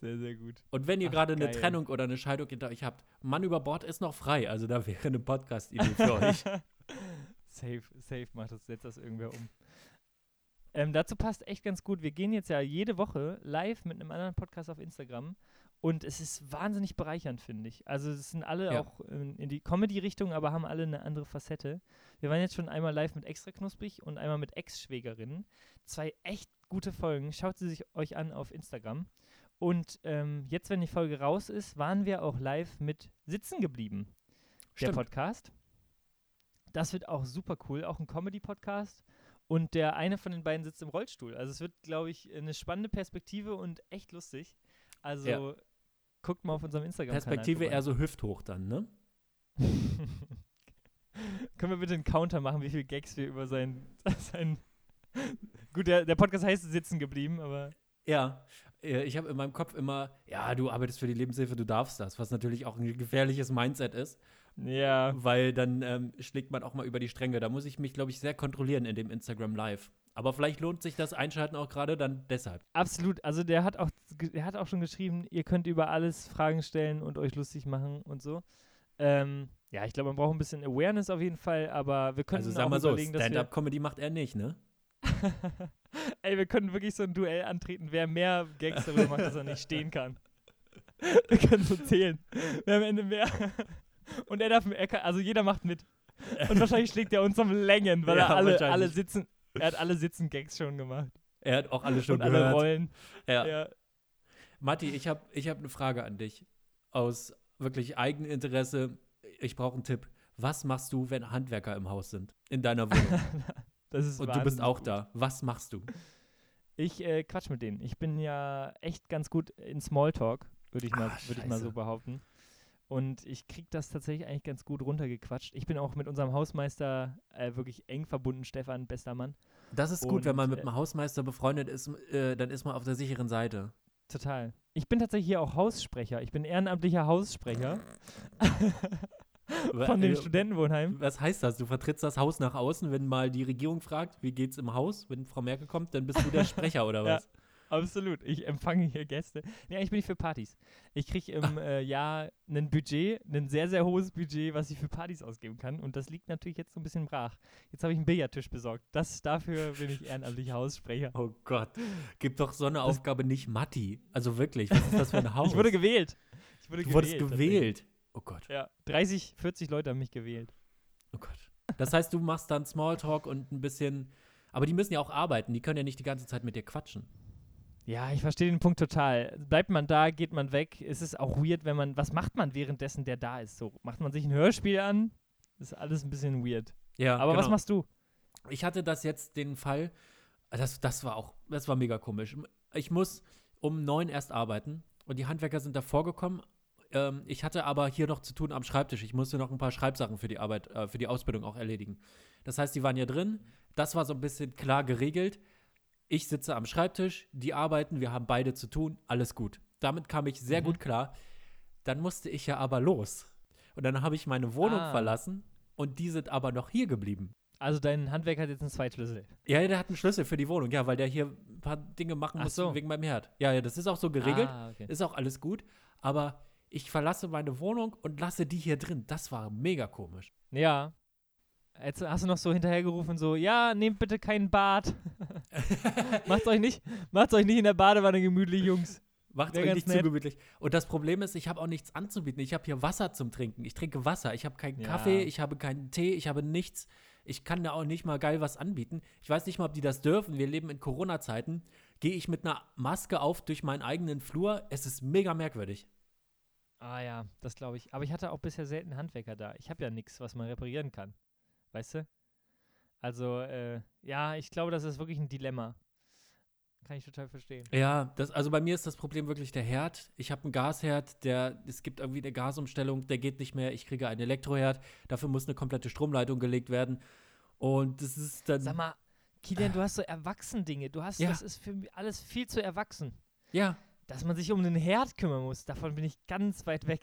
Sehr, sehr gut. Und wenn ihr gerade eine Trennung oder eine Scheidung hinter euch habt, Mann über Bord ist noch frei. Also da wäre eine Podcast-Idee für euch. safe, safe macht das, setzt das irgendwer um. Ähm, dazu passt echt ganz gut. Wir gehen jetzt ja jede Woche live mit einem anderen Podcast auf Instagram und es ist wahnsinnig bereichernd, finde ich. Also es sind alle ja. auch in, in die Comedy-Richtung, aber haben alle eine andere Facette. Wir waren jetzt schon einmal live mit Extra Knusprig und einmal mit Ex-Schwägerinnen. Zwei echt gute Folgen. Schaut sie sich euch an auf Instagram. Und ähm, jetzt, wenn die Folge raus ist, waren wir auch live mit Sitzen geblieben. Stimmt. Der Podcast. Das wird auch super cool. Auch ein Comedy-Podcast. Und der eine von den beiden sitzt im Rollstuhl. Also es wird, glaube ich, eine spannende Perspektive und echt lustig. Also ja. guckt mal auf unserem Instagram. Perspektive eher so hüfthoch dann, ne? Können wir bitte einen Counter machen, wie viele Gags wir über sein, sein Gut, der, der Podcast heißt sitzen geblieben, aber. Ja, äh, ich habe in meinem Kopf immer, ja, du arbeitest für die Lebenshilfe, du darfst das, was natürlich auch ein gefährliches Mindset ist. Ja. Weil dann ähm, schlägt man auch mal über die Stränge. Da muss ich mich, glaube ich, sehr kontrollieren in dem Instagram Live. Aber vielleicht lohnt sich das Einschalten auch gerade dann deshalb. Absolut. Also der hat auch, der hat auch schon geschrieben, ihr könnt über alles Fragen stellen und euch lustig machen und so. Ähm, ja, ich glaube, man braucht ein bisschen Awareness auf jeden Fall, aber wir können Also sag auch mal so, Stand-Up-Comedy macht er nicht, ne? Ey, wir können wirklich so ein Duell antreten, wer mehr Gags darüber macht, dass er nicht stehen kann. Wir können so zählen. Wer am Ende mehr. Und er darf, er kann, also jeder macht mit. Und wahrscheinlich schlägt er uns um Längen, weil Ja, er alle, alle sitzen, er hat alle Sitzen Gags schon gemacht. Er hat auch alle schon und alle gehört. Rollen. Ja. Ja. Matti, ich habe ich hab eine Frage an dich. Aus wirklich Eigeninteresse. Ich brauche einen Tipp. Was machst du, wenn Handwerker im Haus sind? In deiner Wohnung. Das ist Und du bist auch gut. da. Was machst du? Ich äh, quatsch mit denen. Ich bin ja echt ganz gut in Smalltalk, würde ich, mal- Ah, würd ich mal so behaupten. Und ich krieg das tatsächlich eigentlich ganz gut runtergequatscht. Ich bin auch mit unserem Hausmeister äh, wirklich eng verbunden, Stefan, bester Mann. Das ist gut, wenn man mit äh, einem Hausmeister befreundet ist, äh, dann ist man auf der sicheren Seite. Total. Ich bin tatsächlich hier auch Haussprecher. Ich bin ehrenamtlicher Haussprecher von dem Äh, Studentenwohnheim. Was heißt das? Du vertrittst das Haus nach außen, wenn mal die Regierung fragt, wie geht's im Haus, wenn Frau Merkel kommt, dann bist du der Sprecher oder Ja. Absolut. Ich empfange hier Gäste. Nee, eigentlich bin ich für Partys. Ich kriege im äh, Jahr ein Budget, ein sehr, sehr hohes Budget, was ich für Partys ausgeben kann. Und das liegt natürlich jetzt so ein bisschen brach. Jetzt habe ich einen Billardtisch besorgt. Das, dafür bin ich ehrenamtlicher Haussprecher. Oh Gott, gib doch so eine Aufgabe nicht Matti. Also wirklich, was ist das für ein Haus? Ich wurde gewählt. Ich wurde du wurdest tatsächlich. gewählt. Oh Gott, Ja, 30, 40 Leute haben mich gewählt. oh Gott. Das heißt, du machst dann Smalltalk und ein bisschen, aber die müssen ja auch arbeiten, die können ja nicht die ganze Zeit mit dir quatschen. Ja, ich verstehe den Punkt total. Bleibt man da, geht man weg. Es ist auch weird, wenn man. Was macht man währenddessen, der da ist? So, macht man sich ein Hörspiel an? ist alles ein bisschen weird. Ja, Aber was genau. machst du? Ich hatte das jetzt den Fall, das, das war auch, das war mega komisch. Ich muss um neun erst arbeiten und die Handwerker sind davor gekommen. Ähm, ich hatte aber hier noch zu tun am Schreibtisch. Ich musste noch ein paar Schreibsachen für die Arbeit, äh, für die Ausbildung auch erledigen. Das heißt, die waren ja drin. Das war so ein bisschen klar geregelt. Ich sitze am Schreibtisch, die arbeiten, wir haben beide zu tun, alles gut. Damit kam ich sehr Mhm. gut klar. Dann musste ich ja aber los. Und dann habe ich meine Wohnung Ah. verlassen und die sind aber noch hier geblieben. Also, dein Handwerk hat jetzt einen Zweitschlüssel. Ja, ja, der hat einen Schlüssel für die Wohnung, ja, weil der hier ein paar Dinge machen Ach muss so. wegen meinem Herd. Ja, ja, das ist auch so geregelt, Ah, okay. ist auch alles gut, aber ich verlasse meine Wohnung und lasse die hier drin. Das war mega komisch. Ja. Jetzt hast du noch so hinterhergerufen, so, ja, nehmt bitte kein Bad. macht's euch nicht, macht's euch nicht in der Badewanne gemütlich, Jungs. Macht Wär euch nicht zu nett. gemütlich. Und das Problem ist, ich habe auch nichts anzubieten. Ich habe hier Wasser zum Trinken. Ich trinke Wasser. Ich habe keinen Ja. Kaffee, ich habe keinen Tee, ich habe nichts. Ich kann da auch nicht mal geil was anbieten. Ich weiß nicht mal, ob die das dürfen. Wir leben in Corona-Zeiten. Gehe ich mit einer Maske auf durch meinen eigenen Flur. Es ist mega merkwürdig. Ah ja, das glaube ich. Aber ich hatte auch bisher selten Handwerker da. Ich habe ja nichts, was man reparieren kann. Weißt du? Also, äh, ja, ich glaube, das ist wirklich ein Dilemma. Kann ich total verstehen. Ja, das, also bei mir ist das Problem wirklich der Herd. Ich habe einen Gasherd, der, es gibt irgendwie eine Gasumstellung, der geht nicht mehr. Ich kriege einen Elektroherd, dafür muss eine komplette Stromleitung gelegt werden. Und das ist dann. Sag mal, Kilian, du hast so Erwachsendinge. Du hast, Ja. das ist für mich alles viel zu erwachsen. ja, Dass man sich um den Herd kümmern muss, davon bin ich ganz weit weg.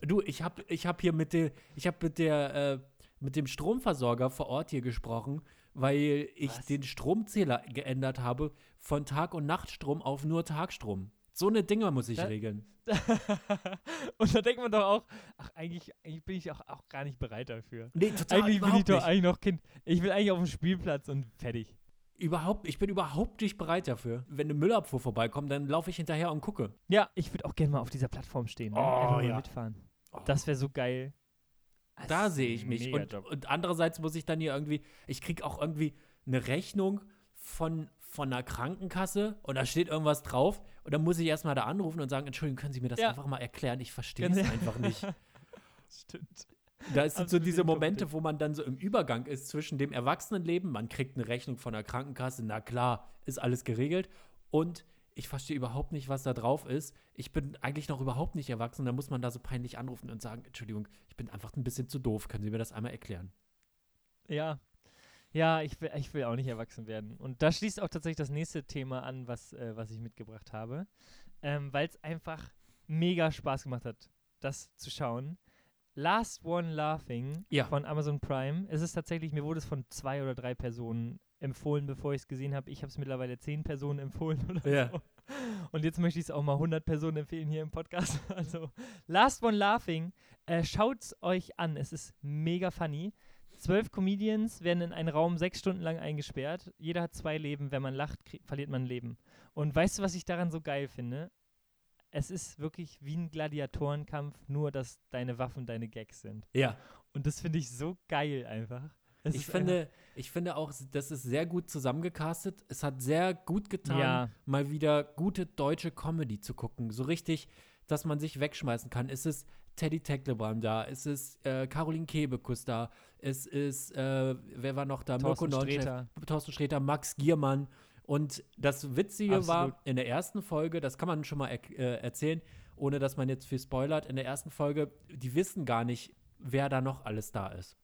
du, ich habe ich hab hier mit, der, ich hab mit, der, äh, mit dem Stromversorger vor Ort hier gesprochen, weil ich Was? den Stromzähler geändert habe von Tag- und Nachtstrom auf nur Tagstrom. So eine Dinge muss ich Da- regeln. Und da denkt man doch auch, ach, eigentlich, eigentlich bin ich auch, auch gar nicht bereit dafür. Nee, total Eigentlich bin ich doch nicht. eigentlich noch Kind. Ich will eigentlich auf dem Spielplatz und fertig. Überhaupt, ich bin überhaupt nicht bereit dafür. Wenn eine Müllabfuhr vorbeikommt, dann laufe ich hinterher und gucke. Ja, ich würde auch gerne mal auf dieser Plattform stehen. Ne? Oh, Einfach mal ja. mitfahren. Oh. Das wäre so geil. Das Da sehe ich mich. Und, und andererseits muss ich dann hier irgendwie, ich kriege auch irgendwie eine Rechnung von, von einer Krankenkasse und da steht irgendwas drauf und dann muss ich erstmal da anrufen und sagen, Entschuldigung, können Sie mir das Ja. einfach mal erklären? Ich verstehe es einfach nicht. Stimmt. Da sind so diese. Momente, wo man dann so im Übergang ist zwischen dem Erwachsenenleben, man kriegt eine Rechnung von der Krankenkasse, na klar, ist alles geregelt und ich verstehe überhaupt nicht, was da drauf ist. Ich bin eigentlich noch überhaupt nicht erwachsen. Da muss man da so peinlich anrufen und sagen, Entschuldigung, ich bin einfach ein bisschen zu doof. Können Sie mir das einmal erklären? Ja. Ja, ich will, ich will auch nicht erwachsen werden. Und da schließt auch tatsächlich das nächste Thema an, was, äh, was ich mitgebracht habe. Ähm, Weil es einfach mega Spaß gemacht hat, das zu schauen. Last One Laughing Ja. von Amazon Prime. Es ist tatsächlich, mir wurde es von zwei oder drei Personen empfohlen, bevor ich es gesehen habe. Ich habe es mittlerweile zehn Personen empfohlen oder Ja. so. Und jetzt möchte ich es auch mal 100 Personen empfehlen hier im Podcast. Also, Last One Laughing, äh, schaut's euch an. Es ist mega funny. Zwölf Comedians werden in einen Raum sechs Stunden lang eingesperrt. Jeder hat zwei Leben. Wenn man lacht, verliert man ein Leben. Und weißt du, was ich daran so geil finde? Es ist wirklich wie ein Gladiatorenkampf, nur dass deine Waffen deine Gags sind. Ja. Und das finde ich so geil einfach. Es Ich finde, ich finde auch, das ist sehr gut zusammengecastet. Es hat sehr gut getan, Ja. mal wieder gute deutsche Comedy zu gucken. So richtig, dass man sich wegschmeißen kann. Es ist Teddy Tecklebrand da, es ist äh, Caroline Kebekus da, es ist, äh, wer war noch da? Thorsten Nonchef, Sträter. Thorsten Sträter, Max Giermann. Und das Witzige Absolut. war, in der ersten Folge, das kann man schon mal er äh, erzählen, ohne dass man jetzt viel spoilert, in der ersten Folge, die wissen gar nicht, wer da noch alles da ist.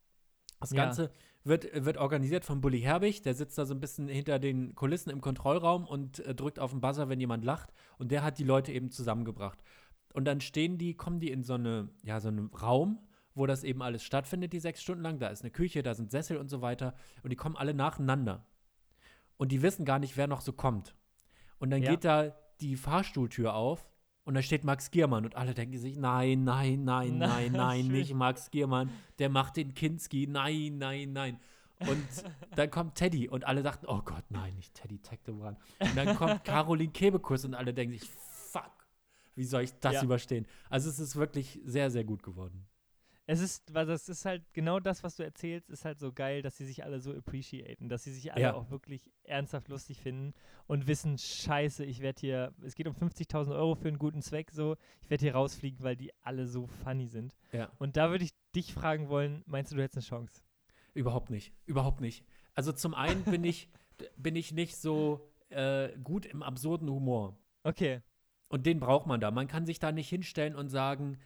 Das Ja. Ganze wird, wird organisiert von Bully Herbig, der sitzt da so ein bisschen hinter den Kulissen im Kontrollraum und äh, drückt auf den Buzzer, wenn jemand lacht. Und der hat die Leute eben zusammengebracht. Und dann stehen die, kommen die in so eine, ja, so einen Raum, wo das eben alles stattfindet, die sechs Stunden lang. Da ist eine Küche, da sind Sessel und so weiter. Und die kommen alle nacheinander. Und die wissen gar nicht, wer noch so kommt. Und dann Ja. geht da die Fahrstuhltür auf und da steht Max Giermann und alle denken sich, nein, nein, nein, nein, nein, nicht Max Giermann, der macht den Kinski, nein, nein, nein. Und dann kommt Teddy und alle dachten, oh Gott, nein, nicht Teddy Tecklebrand. Und dann kommt Caroline Kebekus und alle denken sich, fuck, wie soll ich das Ja. überstehen? Also es ist wirklich sehr, sehr gut geworden. Es ist, weil das ist halt genau das, was du erzählst, ist halt so geil, dass sie sich alle so appreciaten, dass sie sich alle Ja. auch wirklich ernsthaft lustig finden und wissen, scheiße, ich werde hier, es geht um 50.000 Euro für einen guten Zweck, so, ich werde hier rausfliegen, weil die alle so funny sind. Ja. Und da würde ich dich fragen wollen, meinst du, du hättest eine Chance? Überhaupt nicht. Überhaupt nicht. Also zum einen bin ich, bin ich nicht so äh, gut im absurden Humor. Okay, Und den braucht man da. Man kann sich da nicht hinstellen und sagen,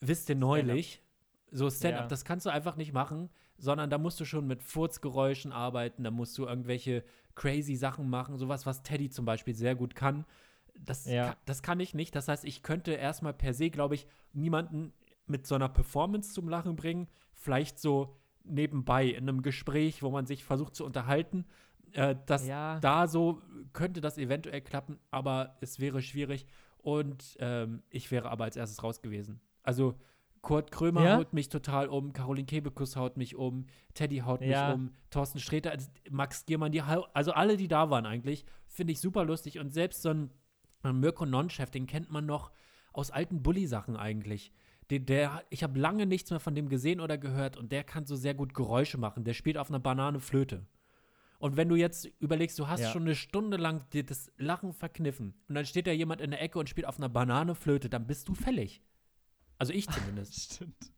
wisst ihr neulich, so Stand-up, Ja. das kannst du einfach nicht machen, sondern da musst du schon mit Furzgeräuschen arbeiten, da musst du irgendwelche crazy Sachen machen, sowas, was Teddy zum Beispiel sehr gut kann. Das, Ja. kann, das kann ich nicht. Das heißt, ich könnte erstmal per se, glaube ich, niemanden mit so einer Performance zum Lachen bringen. Vielleicht so nebenbei in einem Gespräch, wo man sich versucht zu unterhalten. Äh, das, ja, da so könnte das eventuell klappen, aber es wäre schwierig und ähm, ich wäre aber als erstes raus gewesen. Also Kurt Krömer Ja? haut mich total um, Caroline Kebekus haut mich um, Teddy haut Ja. mich um, Thorsten Sträter, also Max Giermann, die, also alle, die da waren eigentlich, finde ich super lustig und selbst so ein, Mirko Nonchef, den kennt man noch aus alten Bully-Sachen eigentlich. Der, der, ich habe lange nichts mehr von dem gesehen oder gehört und der kann so sehr gut Geräusche machen. Der spielt auf einer Banane Flöte. Und wenn du jetzt überlegst, du hast Ja. schon eine Stunde lang dir das Lachen verkniffen und dann steht da jemand in der Ecke und spielt auf einer Banane Flöte, dann bist du fällig. Also ich zumindest. stimmt.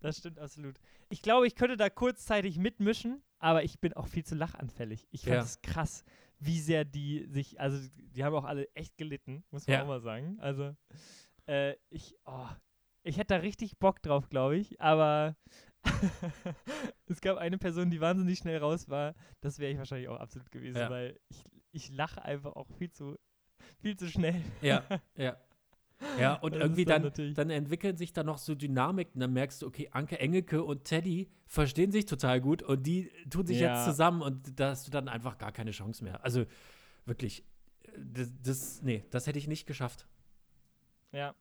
Das stimmt absolut. Ich glaube, ich könnte da kurzzeitig mitmischen, aber ich bin auch viel zu lachanfällig. Ich fand Ja. es krass, wie sehr die sich, also die haben auch alle echt gelitten, muss man Ja. auch mal sagen. Also äh, ich, oh, ich hätte da richtig Bock drauf, glaube ich, aber es gab eine Person, die wahnsinnig schnell raus war. Das wäre ich wahrscheinlich auch absolut gewesen, Ja. weil ich, ich lache einfach auch viel zu, viel zu schnell. ja, ja. Ja, und Das irgendwie dann dann, dann entwickeln sich da noch so Dynamiken. Dann merkst du, okay, Anke Engelke und Teddy verstehen sich total gut und die tun sich Ja. jetzt zusammen und da hast du dann einfach gar keine Chance mehr. Also wirklich, das, das nee, das hätte ich nicht geschafft. Ja.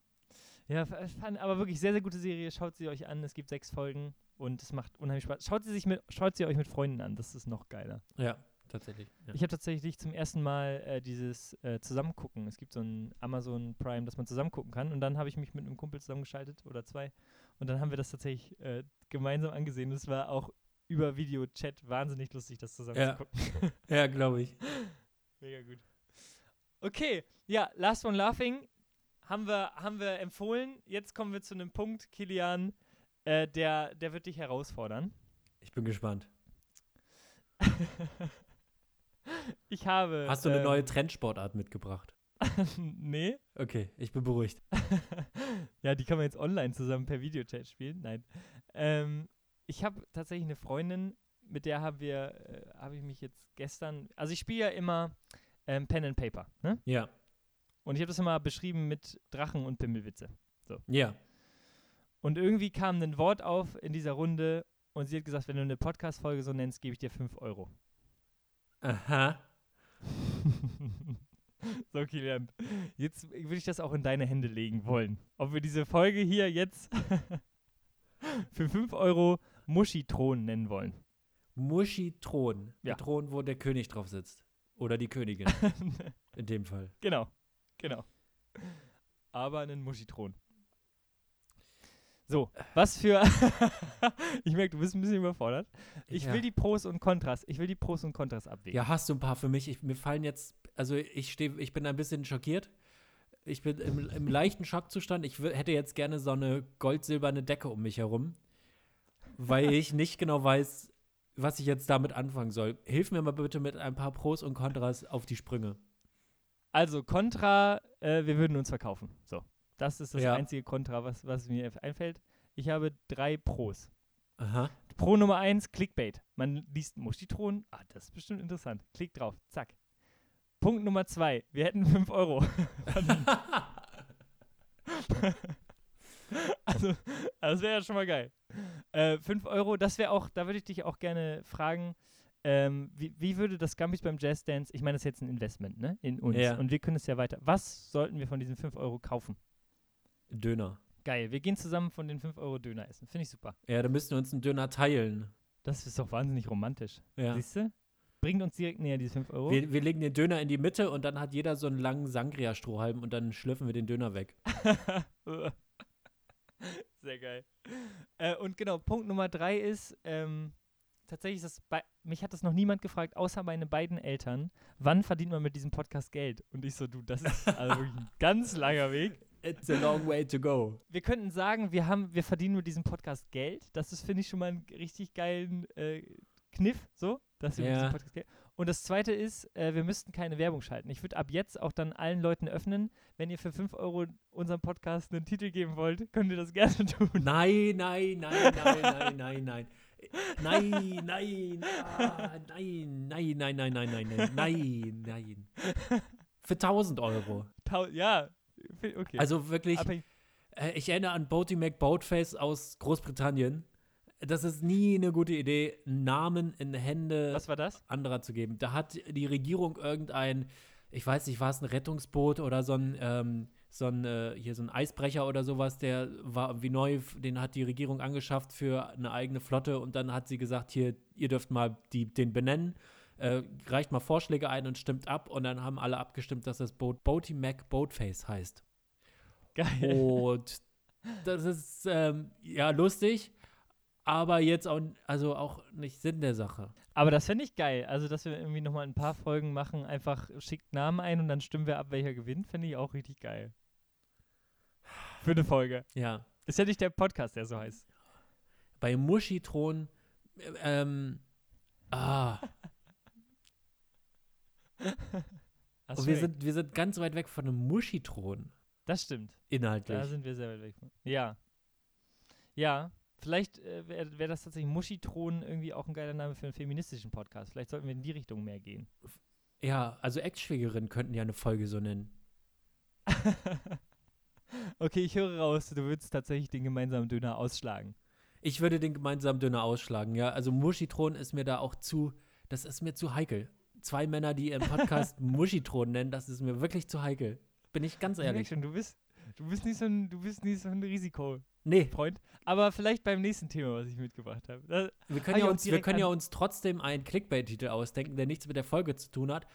Ja, fand, aber wirklich sehr, sehr gute Serie. Schaut sie euch an. Es gibt sechs Folgen und es macht unheimlich Spaß. Schaut sie, sich mit, schaut sie euch mit Freunden an. Das ist noch geiler. Ja, tatsächlich. Ja. Ich habe tatsächlich zum ersten Mal äh, dieses äh, Zusammengucken. Es gibt so ein Amazon Prime, dass man zusammen gucken kann. Und dann habe ich mich mit einem Kumpel zusammengeschaltet oder zwei. Und dann haben wir das tatsächlich äh, gemeinsam angesehen. Es war auch über Videochat wahnsinnig lustig, das zusammen Ja. zu gucken. ja, glaube ich. Mega gut. Okay, ja, Last One Laughing haben wir, haben wir empfohlen. Jetzt kommen wir zu einem Punkt, Kilian, äh, der, der wird dich herausfordern. Ich bin gespannt. ich habe. Hast du eine ähm, neue Trendsportart mitgebracht? nee. Okay, ich bin beruhigt. ja, die kann man jetzt online zusammen per Videochat spielen. Nein. Ähm, ich habe tatsächlich eine Freundin, mit der haben wir, äh, habe ich mich jetzt gestern, also ich spiele ja immer ähm, Pen and Paper, ne? Ja, Und ich habe das immer beschrieben mit Drachen und Pimmelwitze. ja. Und irgendwie kam ein Wort auf in dieser Runde und sie hat gesagt, wenn du eine Podcast-Folge so nennst, gebe ich dir 5 Euro. Aha. So, Kilian, jetzt würde ich das auch in deine Hände legen wollen. Ob wir diese Folge hier jetzt für 5 Euro Muschitron nennen wollen. Muschitron. Ja. Der Thron, wo der König drauf sitzt. Oder die Königin, in dem Fall. genau, genau. Aber einen Muschitron. So, was für. ich merke, du bist ein bisschen überfordert. Ich Ja. will die Pros und Kontras. Ich will die Pros und Kontras abwägen. Ja, hast du ein paar für mich? Ich, mir fallen jetzt, also ich stehe, ich bin ein bisschen schockiert. Ich bin im, im leichten Schockzustand. Ich hätte jetzt gerne so eine gold-silberne Decke um mich herum, weil ich nicht genau weiß, was ich jetzt damit anfangen soll. Hilf mir mal bitte mit ein paar Pros und Kontras auf die Sprünge. Also, Kontra, äh, wir würden uns verkaufen. So. Das ist das Ja. einzige Kontra, was, was mir einfällt. Ich habe drei Pros. Aha. Pro Nummer eins, Clickbait. Man liest Muschitron. Ah, das ist bestimmt interessant. Klick drauf. Zack. Punkt Nummer zwei. Wir hätten 5 Euro. also, das wäre ja schon mal geil. Äh, 5 Euro, das wäre auch, da würde ich dich auch gerne fragen, ähm, wie, wie würde das Gummies beim Jazz Dance, ich meine, das ist jetzt ein Investment, ne, in uns. Ja. Und wir können es ja weiter. Was sollten wir von diesen 5 Euro kaufen? Döner. Geil, wir gehen zusammen von den 5 Euro Döner essen. Finde ich super. Ja, da müssten wir uns einen Döner teilen. Das ist doch wahnsinnig romantisch. Ja. Siehst du? Bringt uns direkt näher, diese 5 Euro. Wir, wir legen den Döner in die Mitte und dann hat jeder so einen langen Sangria-Strohhalm und dann schlürfen wir den Döner weg. Sehr geil. Äh, und genau, Punkt Nummer drei ist, ähm, tatsächlich ist das, mich hat das noch niemand gefragt, außer meine beiden Eltern, wann verdient man mit diesem Podcast Geld? Und ich so, du, das ist also wirklich ein ganz langer Weg. It's a long way to go. Wir könnten sagen, wir haben, wir verdienen mit diesem Podcast Geld. Das ist, finde ich, schon mal einen richtig geilen äh, Kniff, so, dass wir mit Ja. diesem Podcast Geld. Und das zweite ist, äh, wir müssten keine Werbung schalten. Ich würde ab jetzt auch dann allen Leuten öffnen, wenn ihr für 5 Euro unserem Podcast einen Titel geben wollt, könnt ihr das gerne tun. Nein, nein, nein, nein, nein, nein, nein. Nein, nein, ah, nein, nein, nein, nein, nein, nein, nein, nein, nein. Für 1000 Euro. Tau ja, okay. Also wirklich, äh, ich erinnere an Boaty McBoatface aus Großbritannien. Das ist nie eine gute Idee, Namen in Hände was war das? anderer zu geben. Da hat die Regierung irgendein, ich weiß nicht, war es ein Rettungsboot oder so ein, ähm, so ein, äh, hier so ein Eisbrecher oder sowas, der war wie neu, den hat die Regierung angeschafft für eine eigene Flotte und dann hat sie gesagt, hier, ihr dürft mal die, den benennen, äh, reicht mal Vorschläge ein und stimmt ab und dann haben alle abgestimmt, dass das Boot Boaty Mac Boatface heißt. Geil. Und das ist, ähm, ja, lustig, aber jetzt auch, also auch nicht Sinn der Sache. Aber das fände ich geil. Also, dass wir irgendwie nochmal ein paar Folgen machen, einfach schickt Namen ein und dann stimmen wir ab, welcher gewinnt, fände ich auch richtig geil. Für eine Folge. Ja. Ist ja nicht der Podcast, der so heißt. bei Muschitron, äh, ähm, ah, und wir sind, wir sind ganz weit weg von einem Muschitron, das stimmt. inhaltlich. Da sind wir sehr weit weg. von. Ja. Ja. Vielleicht äh, wäre wär das tatsächlich Muschitron irgendwie auch ein geiler Name für einen feministischen Podcast. Vielleicht sollten wir in die Richtung mehr gehen. ja, also Ex-Schwägerin könnten ja eine Folge so nennen. okay, ich höre raus, du würdest tatsächlich den gemeinsamen Döner ausschlagen. Ich würde den gemeinsamen Döner ausschlagen, ja. Also Muschitron ist mir da auch zu, das ist mir zu heikel. Zwei Männer, die ihren Podcast Muschitron nennen, das ist mir wirklich zu heikel. Bin ich ganz Ich ehrlich. schon, du bist, du bist nicht so ein, du bist nicht so ein Risikofreund. Nee, Aber vielleicht beim nächsten Thema, was ich mitgebracht habe. Da- wir können, ja ja, uns, wir können ja uns trotzdem einen Clickbait-Titel ausdenken, der nichts mit der Folge zu tun hat,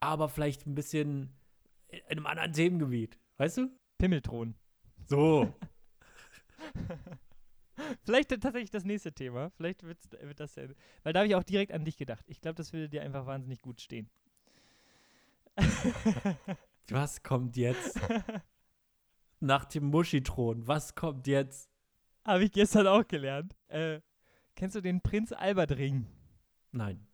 aber vielleicht ein bisschen in einem anderen Themengebiet. Weißt du? Pimmelthron. So. Vielleicht tatsächlich das nächste Thema. Vielleicht wird's, wird das. Weil da habe ich auch direkt an dich gedacht. Ich glaube, das würde dir einfach wahnsinnig gut stehen. Was kommt jetzt? Nach dem Muschitron, was kommt jetzt? habe ich gestern auch gelernt. Äh, kennst du den Prinz Albert Ring? Nein.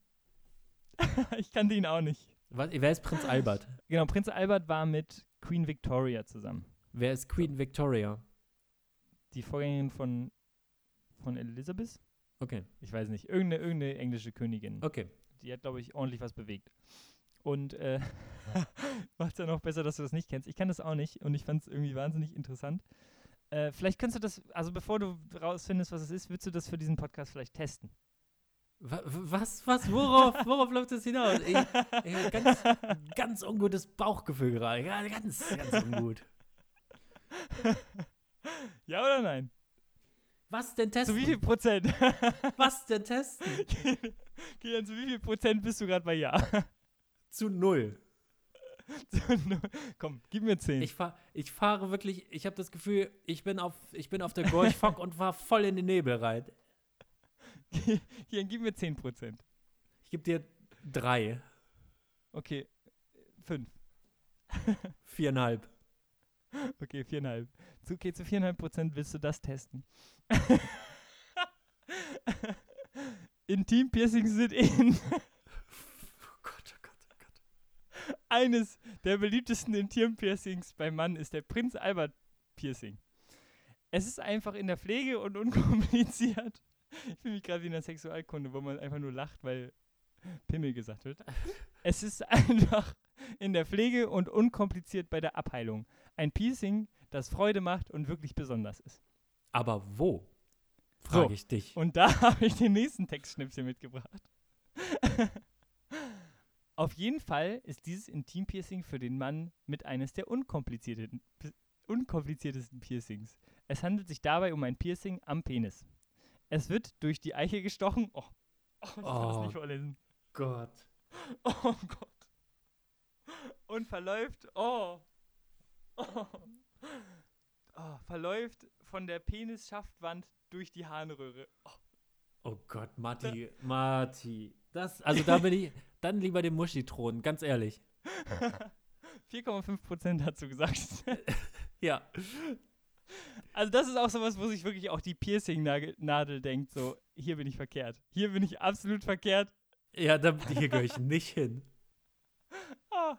ich kannte ihn auch nicht. Was, wer ist Prinz Albert? Genau, Prinz Albert war mit Queen Victoria zusammen. Wer ist Queen Victoria? Die Vorgängerin von, von Elizabeth? Okay, Ich weiß nicht. Irgendeine, irgendeine englische Königin. okay. Die hat, glaube ich, ordentlich was bewegt. Und äh, macht es ja noch besser, dass du das nicht kennst. Ich kann das auch nicht und ich fand es irgendwie wahnsinnig interessant. Äh, vielleicht kannst du das, also bevor du rausfindest, was es ist, willst du das für diesen Podcast vielleicht testen? Wa- Was, was, worauf, worauf läuft das hinaus? Ich, ich ganz, ganz ungutes Bauchgefühl gerade. Ja, ganz, ganz ungut. Ja oder nein? Was denn Zu testen? wie viel Prozent? Was denn testen? Kilian, zu wie viel Prozent bist du gerade bei Ja? Zu null. Komm, gib mir 10. Ich, fahr, ich fahre wirklich, ich habe das Gefühl, ich bin auf, ich bin auf der Gorch Fock und fahre voll in den Nebel rein. Kilian, gib mir 10 Prozent. Ich gebe dir drei, Okay, 5. viereinhalb. Okay, 4,5. Zu, okay, zu 4,5 Prozent willst du das testen. Intim-Piercings sind in Oh Gott, oh Gott, oh Gott. eines der beliebtesten Intim-Piercings beim Mann ist der Prinz Albert Piercing. Es ist einfach in der Pflege und unkompliziert. Ich fühle mich gerade wie in der Sexualkunde, wo man einfach nur lacht, weil Pimmel gesagt wird. Es ist einfach in der Pflege und unkompliziert bei der Abheilung. Ein Piercing, das Freude macht und wirklich besonders ist. Aber wo? Frage So, ich dich. Und da habe ich den nächsten Textschnipsel mitgebracht. Auf jeden Fall ist dieses Intim-Piercing für den Mann mit eines der unkomplizierten, unkompliziertesten Piercings. Es handelt sich dabei um ein Piercing am Penis. Es wird durch die Eiche gestochen. Oh, oh ich kann das Oh. nicht vorlesen. Gott. Oh Gott. Und verläuft, oh, oh, oh, verläuft von der Penisschaftwand durch die Harnröhre. Oh. Oh Gott, Matti, Matti. Das, also da bin ich, dann lieber den Muschithron, ganz ehrlich. 4,5 Prozent dazu gesagt. Ja. Also das ist auch sowas, wo sich wirklich auch die Piercing-Nadel denkt, so, hier bin ich verkehrt. Hier bin ich absolut verkehrt. Ja, da, hier gehöre ich nicht hin. Ah.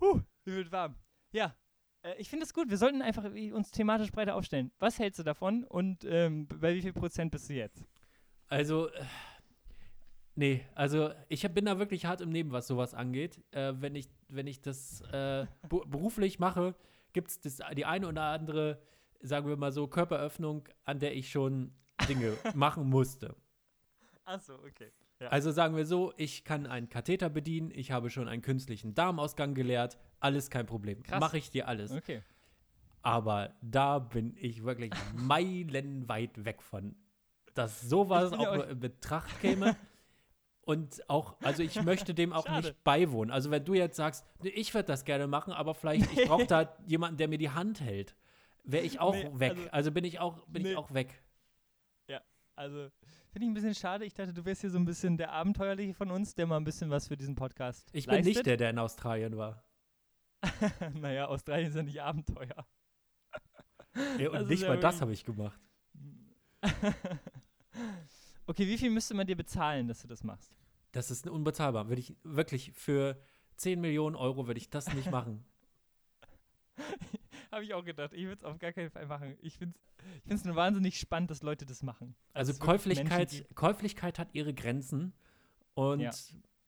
Huh, mir wird warm. Ja, äh, ich finde es gut. Wir sollten einfach äh, uns thematisch breiter aufstellen. Was hältst du davon und ähm, bei wie viel Prozent bist du jetzt? Also, äh, nee, also ich hab, bin da wirklich hart im Leben, was sowas angeht. Äh, wenn, ich, wenn ich das äh, beruflich mache, gibt es die eine oder andere, sagen wir mal so, Körperöffnung, an der ich schon Dinge machen musste. Achso, okay. Ja. Also sagen wir so, ich kann einen Katheter bedienen, ich habe schon einen künstlichen Darmausgang gelehrt, alles kein Problem. Mache ich dir alles. Okay. Aber da bin ich wirklich meilenweit weg von, dass sowas auch auch- nur in Betracht käme. Und auch, also ich möchte dem auch Schade. nicht beiwohnen. Also wenn du jetzt sagst, nee, ich würde das gerne machen, aber vielleicht, ich brauche da jemanden, der mir die Hand hält, wäre ich auch Nee, weg. also- Also, bin ich auch, bin Nee. ich auch weg. Also, finde ich ein bisschen schade. Ich dachte, du wärst hier so ein bisschen der Abenteuerliche von uns, der mal ein bisschen was für diesen Podcast Ich bin leistet. nicht der, der in Australien war. naja, Australien ist ja nicht Abenteuer. Ja, und Das nicht ja mal das habe ich gemacht. okay, wie viel müsste man dir bezahlen, dass du das machst? Das ist unbezahlbar. Würde ich wirklich für 10 Millionen Euro würde ich das nicht machen. Habe ich auch gedacht. Ich würde es auf gar keinen Fall machen. Ich finde es ich nur wahnsinnig spannend, dass Leute das machen. Also Menschen Käuflichkeit, gibt- Käuflichkeit hat ihre Grenzen und Ja.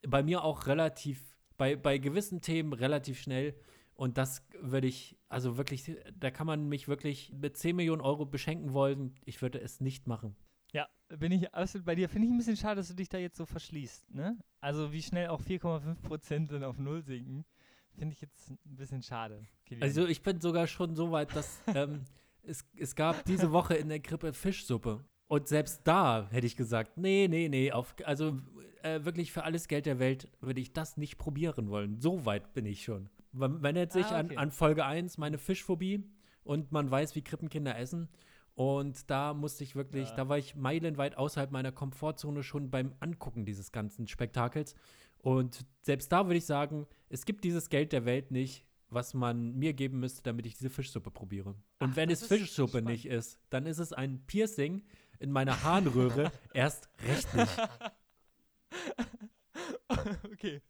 bei mir auch relativ, bei, bei gewissen Themen relativ schnell. Und das würde ich, also wirklich, da kann man mich wirklich mit 10 Millionen Euro beschenken wollen. Ich würde es nicht machen. Ja, bin ich absolut bei dir. Finde ich ein bisschen schade, dass du dich da jetzt so verschließt. Ne? Also wie schnell auch 4,5 Prozent dann auf Null sinken, finde ich jetzt ein bisschen schade. Kilian. Also ich bin sogar schon so weit, dass ähm, es, es gab diese Woche in der Krippe Fischsuppe. Und selbst da hätte ich gesagt, nee, nee, nee, auf, also äh, wirklich für alles Geld der Welt würde ich das nicht probieren wollen. So weit bin ich schon. Man, man erinnert sich Ah, an, okay. an Folge 1, meine Fischphobie. Und man weiß, wie Krippenkinder essen. Und da musste ich wirklich, Ja. da war ich meilenweit außerhalb meiner Komfortzone schon beim Angucken dieses ganzen Spektakels. Und selbst da würde ich sagen, es gibt dieses Geld der Welt nicht, was man mir geben müsste, damit ich diese Fischsuppe probiere. Und Ach, wenn es Fischsuppe spannend. nicht ist, dann ist es ein Piercing in meiner Harnröhre erst recht nicht. okay.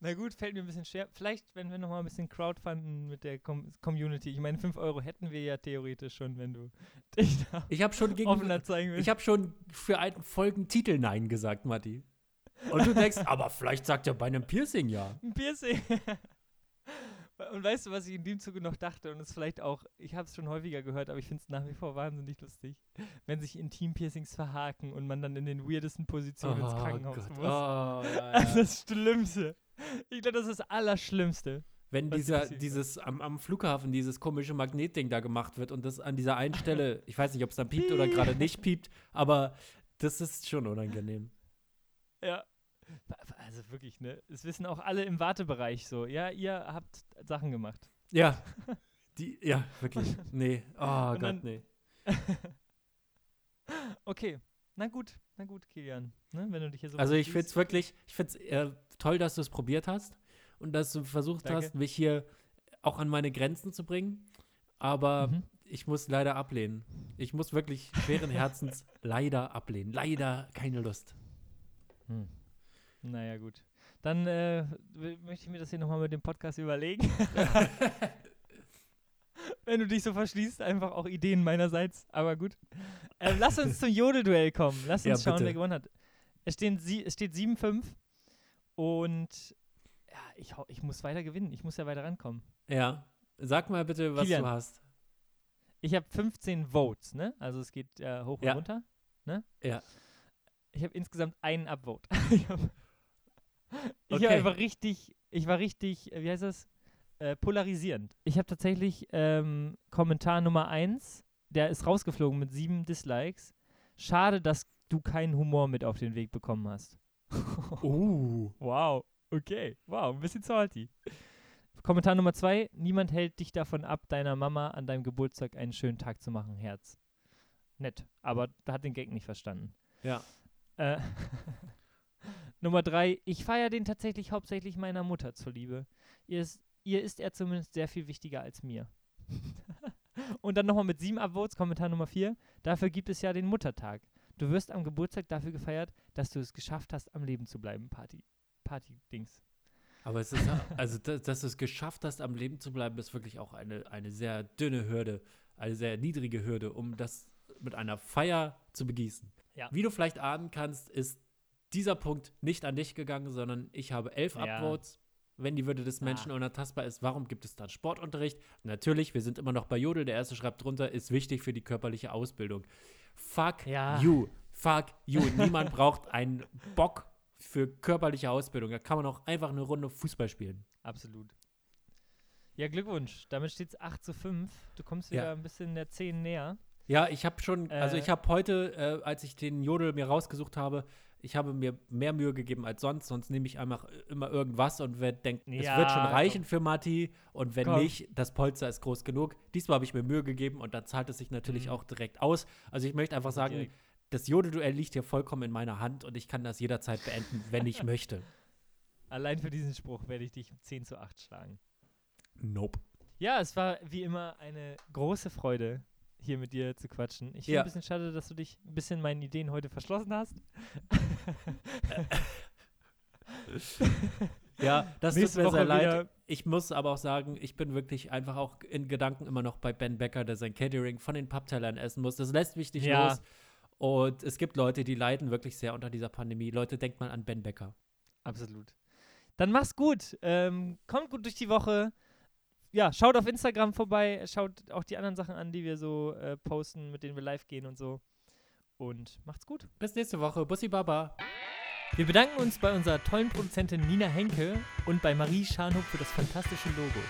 Na gut, fällt mir ein bisschen schwer. Vielleicht, wenn wir nochmal ein bisschen crowdfunden mit der Com Community. Ich meine, 5 Euro hätten wir ja theoretisch schon, wenn du dich da Ich habe schon gegen, offener zeigen willst. ich habe schon für einen Folgentitel Nein gesagt, Matti. Und du denkst, aber vielleicht sagt er bei einem Piercing ja. Ein Piercing. Und weißt du, was ich in dem Zuge noch dachte? Und es vielleicht auch, ich habe es schon häufiger gehört, aber ich finde es nach wie vor wahnsinnig lustig, wenn sich Intimpiercings verhaken und man dann in den weirdesten Positionen ins Krankenhaus Gott. muss. Oh, ja, ja. Das ist das Schlimmste. Ich glaube, das ist das Allerschlimmste. Wenn dieser, dieses am, am Flughafen dieses komische Magnetding da gemacht wird und das an dieser einen Stelle, ich weiß nicht, ob es dann piept oder gerade nicht piept, aber das ist schon unangenehm. Ja. Also wirklich, ne? Es wissen auch alle im Wartebereich so. Ja, ihr habt Sachen gemacht. Ja, die, ja, wirklich. Nee, oh Gott, dann- nee. Okay, na gut, na gut, Kilian. Ne? Wenn du dich hier so Also ich finde es wirklich, ich finde es äh, toll, dass du es probiert hast und dass du versucht Danke. hast, mich hier auch an meine Grenzen zu bringen. Aber Mhm. ich muss leider ablehnen. Ich muss wirklich schweren Herzens leider ablehnen. Leider keine Lust. Hm. Naja, gut. Dann äh, möchte ich mir das hier nochmal mit dem Podcast überlegen. Wenn du dich so verschließt, einfach auch Ideen meinerseits. Aber gut. Ähm, lass uns zum Jodelduell kommen. Lass uns Ja, schauen, bitte. wer gewonnen hat. Es, stehen es steht 7-5. Und ja, ich, ich muss weiter gewinnen. Ich muss ja weiter rankommen. Ja, sag mal bitte, was Kilian. du hast. Ich habe 15 Votes, ne? Also es geht äh, hoch Ja. und runter, ne? Ja. Ich habe insgesamt einen Upvote. ich habe ich Okay. einfach richtig, ich war richtig, äh, wie heißt das? Äh, polarisierend. Ich habe tatsächlich ähm, Kommentar Nummer 1, der ist rausgeflogen mit sieben Dislikes. Schade, dass du keinen Humor mit auf den Weg bekommen hast. Uh. Wow, okay. Wow, ein bisschen salty. Kommentar Nummer zwei. Niemand hält dich davon ab, deiner Mama an deinem Geburtstag einen schönen Tag zu machen, Herz. Nett, aber hat den Gag nicht verstanden. Ja. Äh, Nummer drei. Ich feiere den tatsächlich hauptsächlich meiner Mutter zuliebe. Ihr ist, ihr ist er zumindest sehr viel wichtiger als mir. Und dann nochmal mit sieben Upvotes, Kommentar Nummer vier. Dafür gibt es ja den Muttertag. Du wirst am Geburtstag dafür gefeiert, dass du es geschafft hast, am Leben zu bleiben. Party. Party-Dings. Aber es ist, also, dass, dass du es geschafft hast, am Leben zu bleiben, ist wirklich auch eine, eine sehr dünne Hürde, eine sehr niedrige Hürde, um das mit einer Feier zu begießen. Ja. Wie du vielleicht ahnen kannst, ist dieser Punkt nicht an dich gegangen, sondern ich habe elf Ja. Upvotes. Wenn die Würde des Menschen Ah. unantastbar ist, warum gibt es dann Sportunterricht? Natürlich, wir sind immer noch bei Jodel. Der erste schreibt drunter, ist wichtig für die körperliche Ausbildung. Fuck Ja. you. Fuck you. Niemand braucht einen Bock für körperliche Ausbildung. Da kann man auch einfach eine Runde Fußball spielen. Absolut. Ja, Glückwunsch. Damit steht es 8 zu 5. Du kommst Ja. wieder ein bisschen der 10 näher. Ja, ich habe schon, also Äh. ich habe heute, äh, als ich den Jodel mir rausgesucht habe, ich habe mir mehr Mühe gegeben als sonst, sonst nehme ich einfach immer irgendwas und wer denkt, es Ja, wird schon reichen komm. für Matti und wenn Komm. nicht, das Polster ist groß genug. Diesmal habe ich mir Mühe gegeben und dann zahlt es sich natürlich Mhm. auch direkt aus. Also ich möchte einfach sagen, Direkt. das Jodelduell liegt hier vollkommen in meiner Hand und ich kann das jederzeit beenden, wenn ich möchte. Allein für diesen Spruch werde ich dich 10 zu 8 schlagen. Nope. Ja, es war wie immer eine große Freude, hier mit dir zu quatschen. Ich finde Ja. ein bisschen schade, dass du dich ein bisschen meinen Ideen heute verschlossen hast. Ja, das Nächste tut mir sehr leid. Ich muss aber auch sagen, ich bin wirklich einfach auch in Gedanken immer noch bei Ben Becker, der sein Catering von den Papptellern essen muss. Das lässt mich nicht Ja. los. Und es gibt Leute, die leiden wirklich sehr unter dieser Pandemie. Leute, denkt mal an Ben Becker. Absolut. Dann mach's gut. Ähm, kommt gut durch die Woche. Ja, schaut auf Instagram vorbei. Schaut auch die anderen Sachen an, die wir so äh, posten, mit denen wir live gehen und so. Und macht's gut. Bis nächste Woche. Bussi Baba. Wir bedanken uns bei unserer tollen Produzentin Nina Henke und bei Marie Scharnhoff für das fantastische Logo.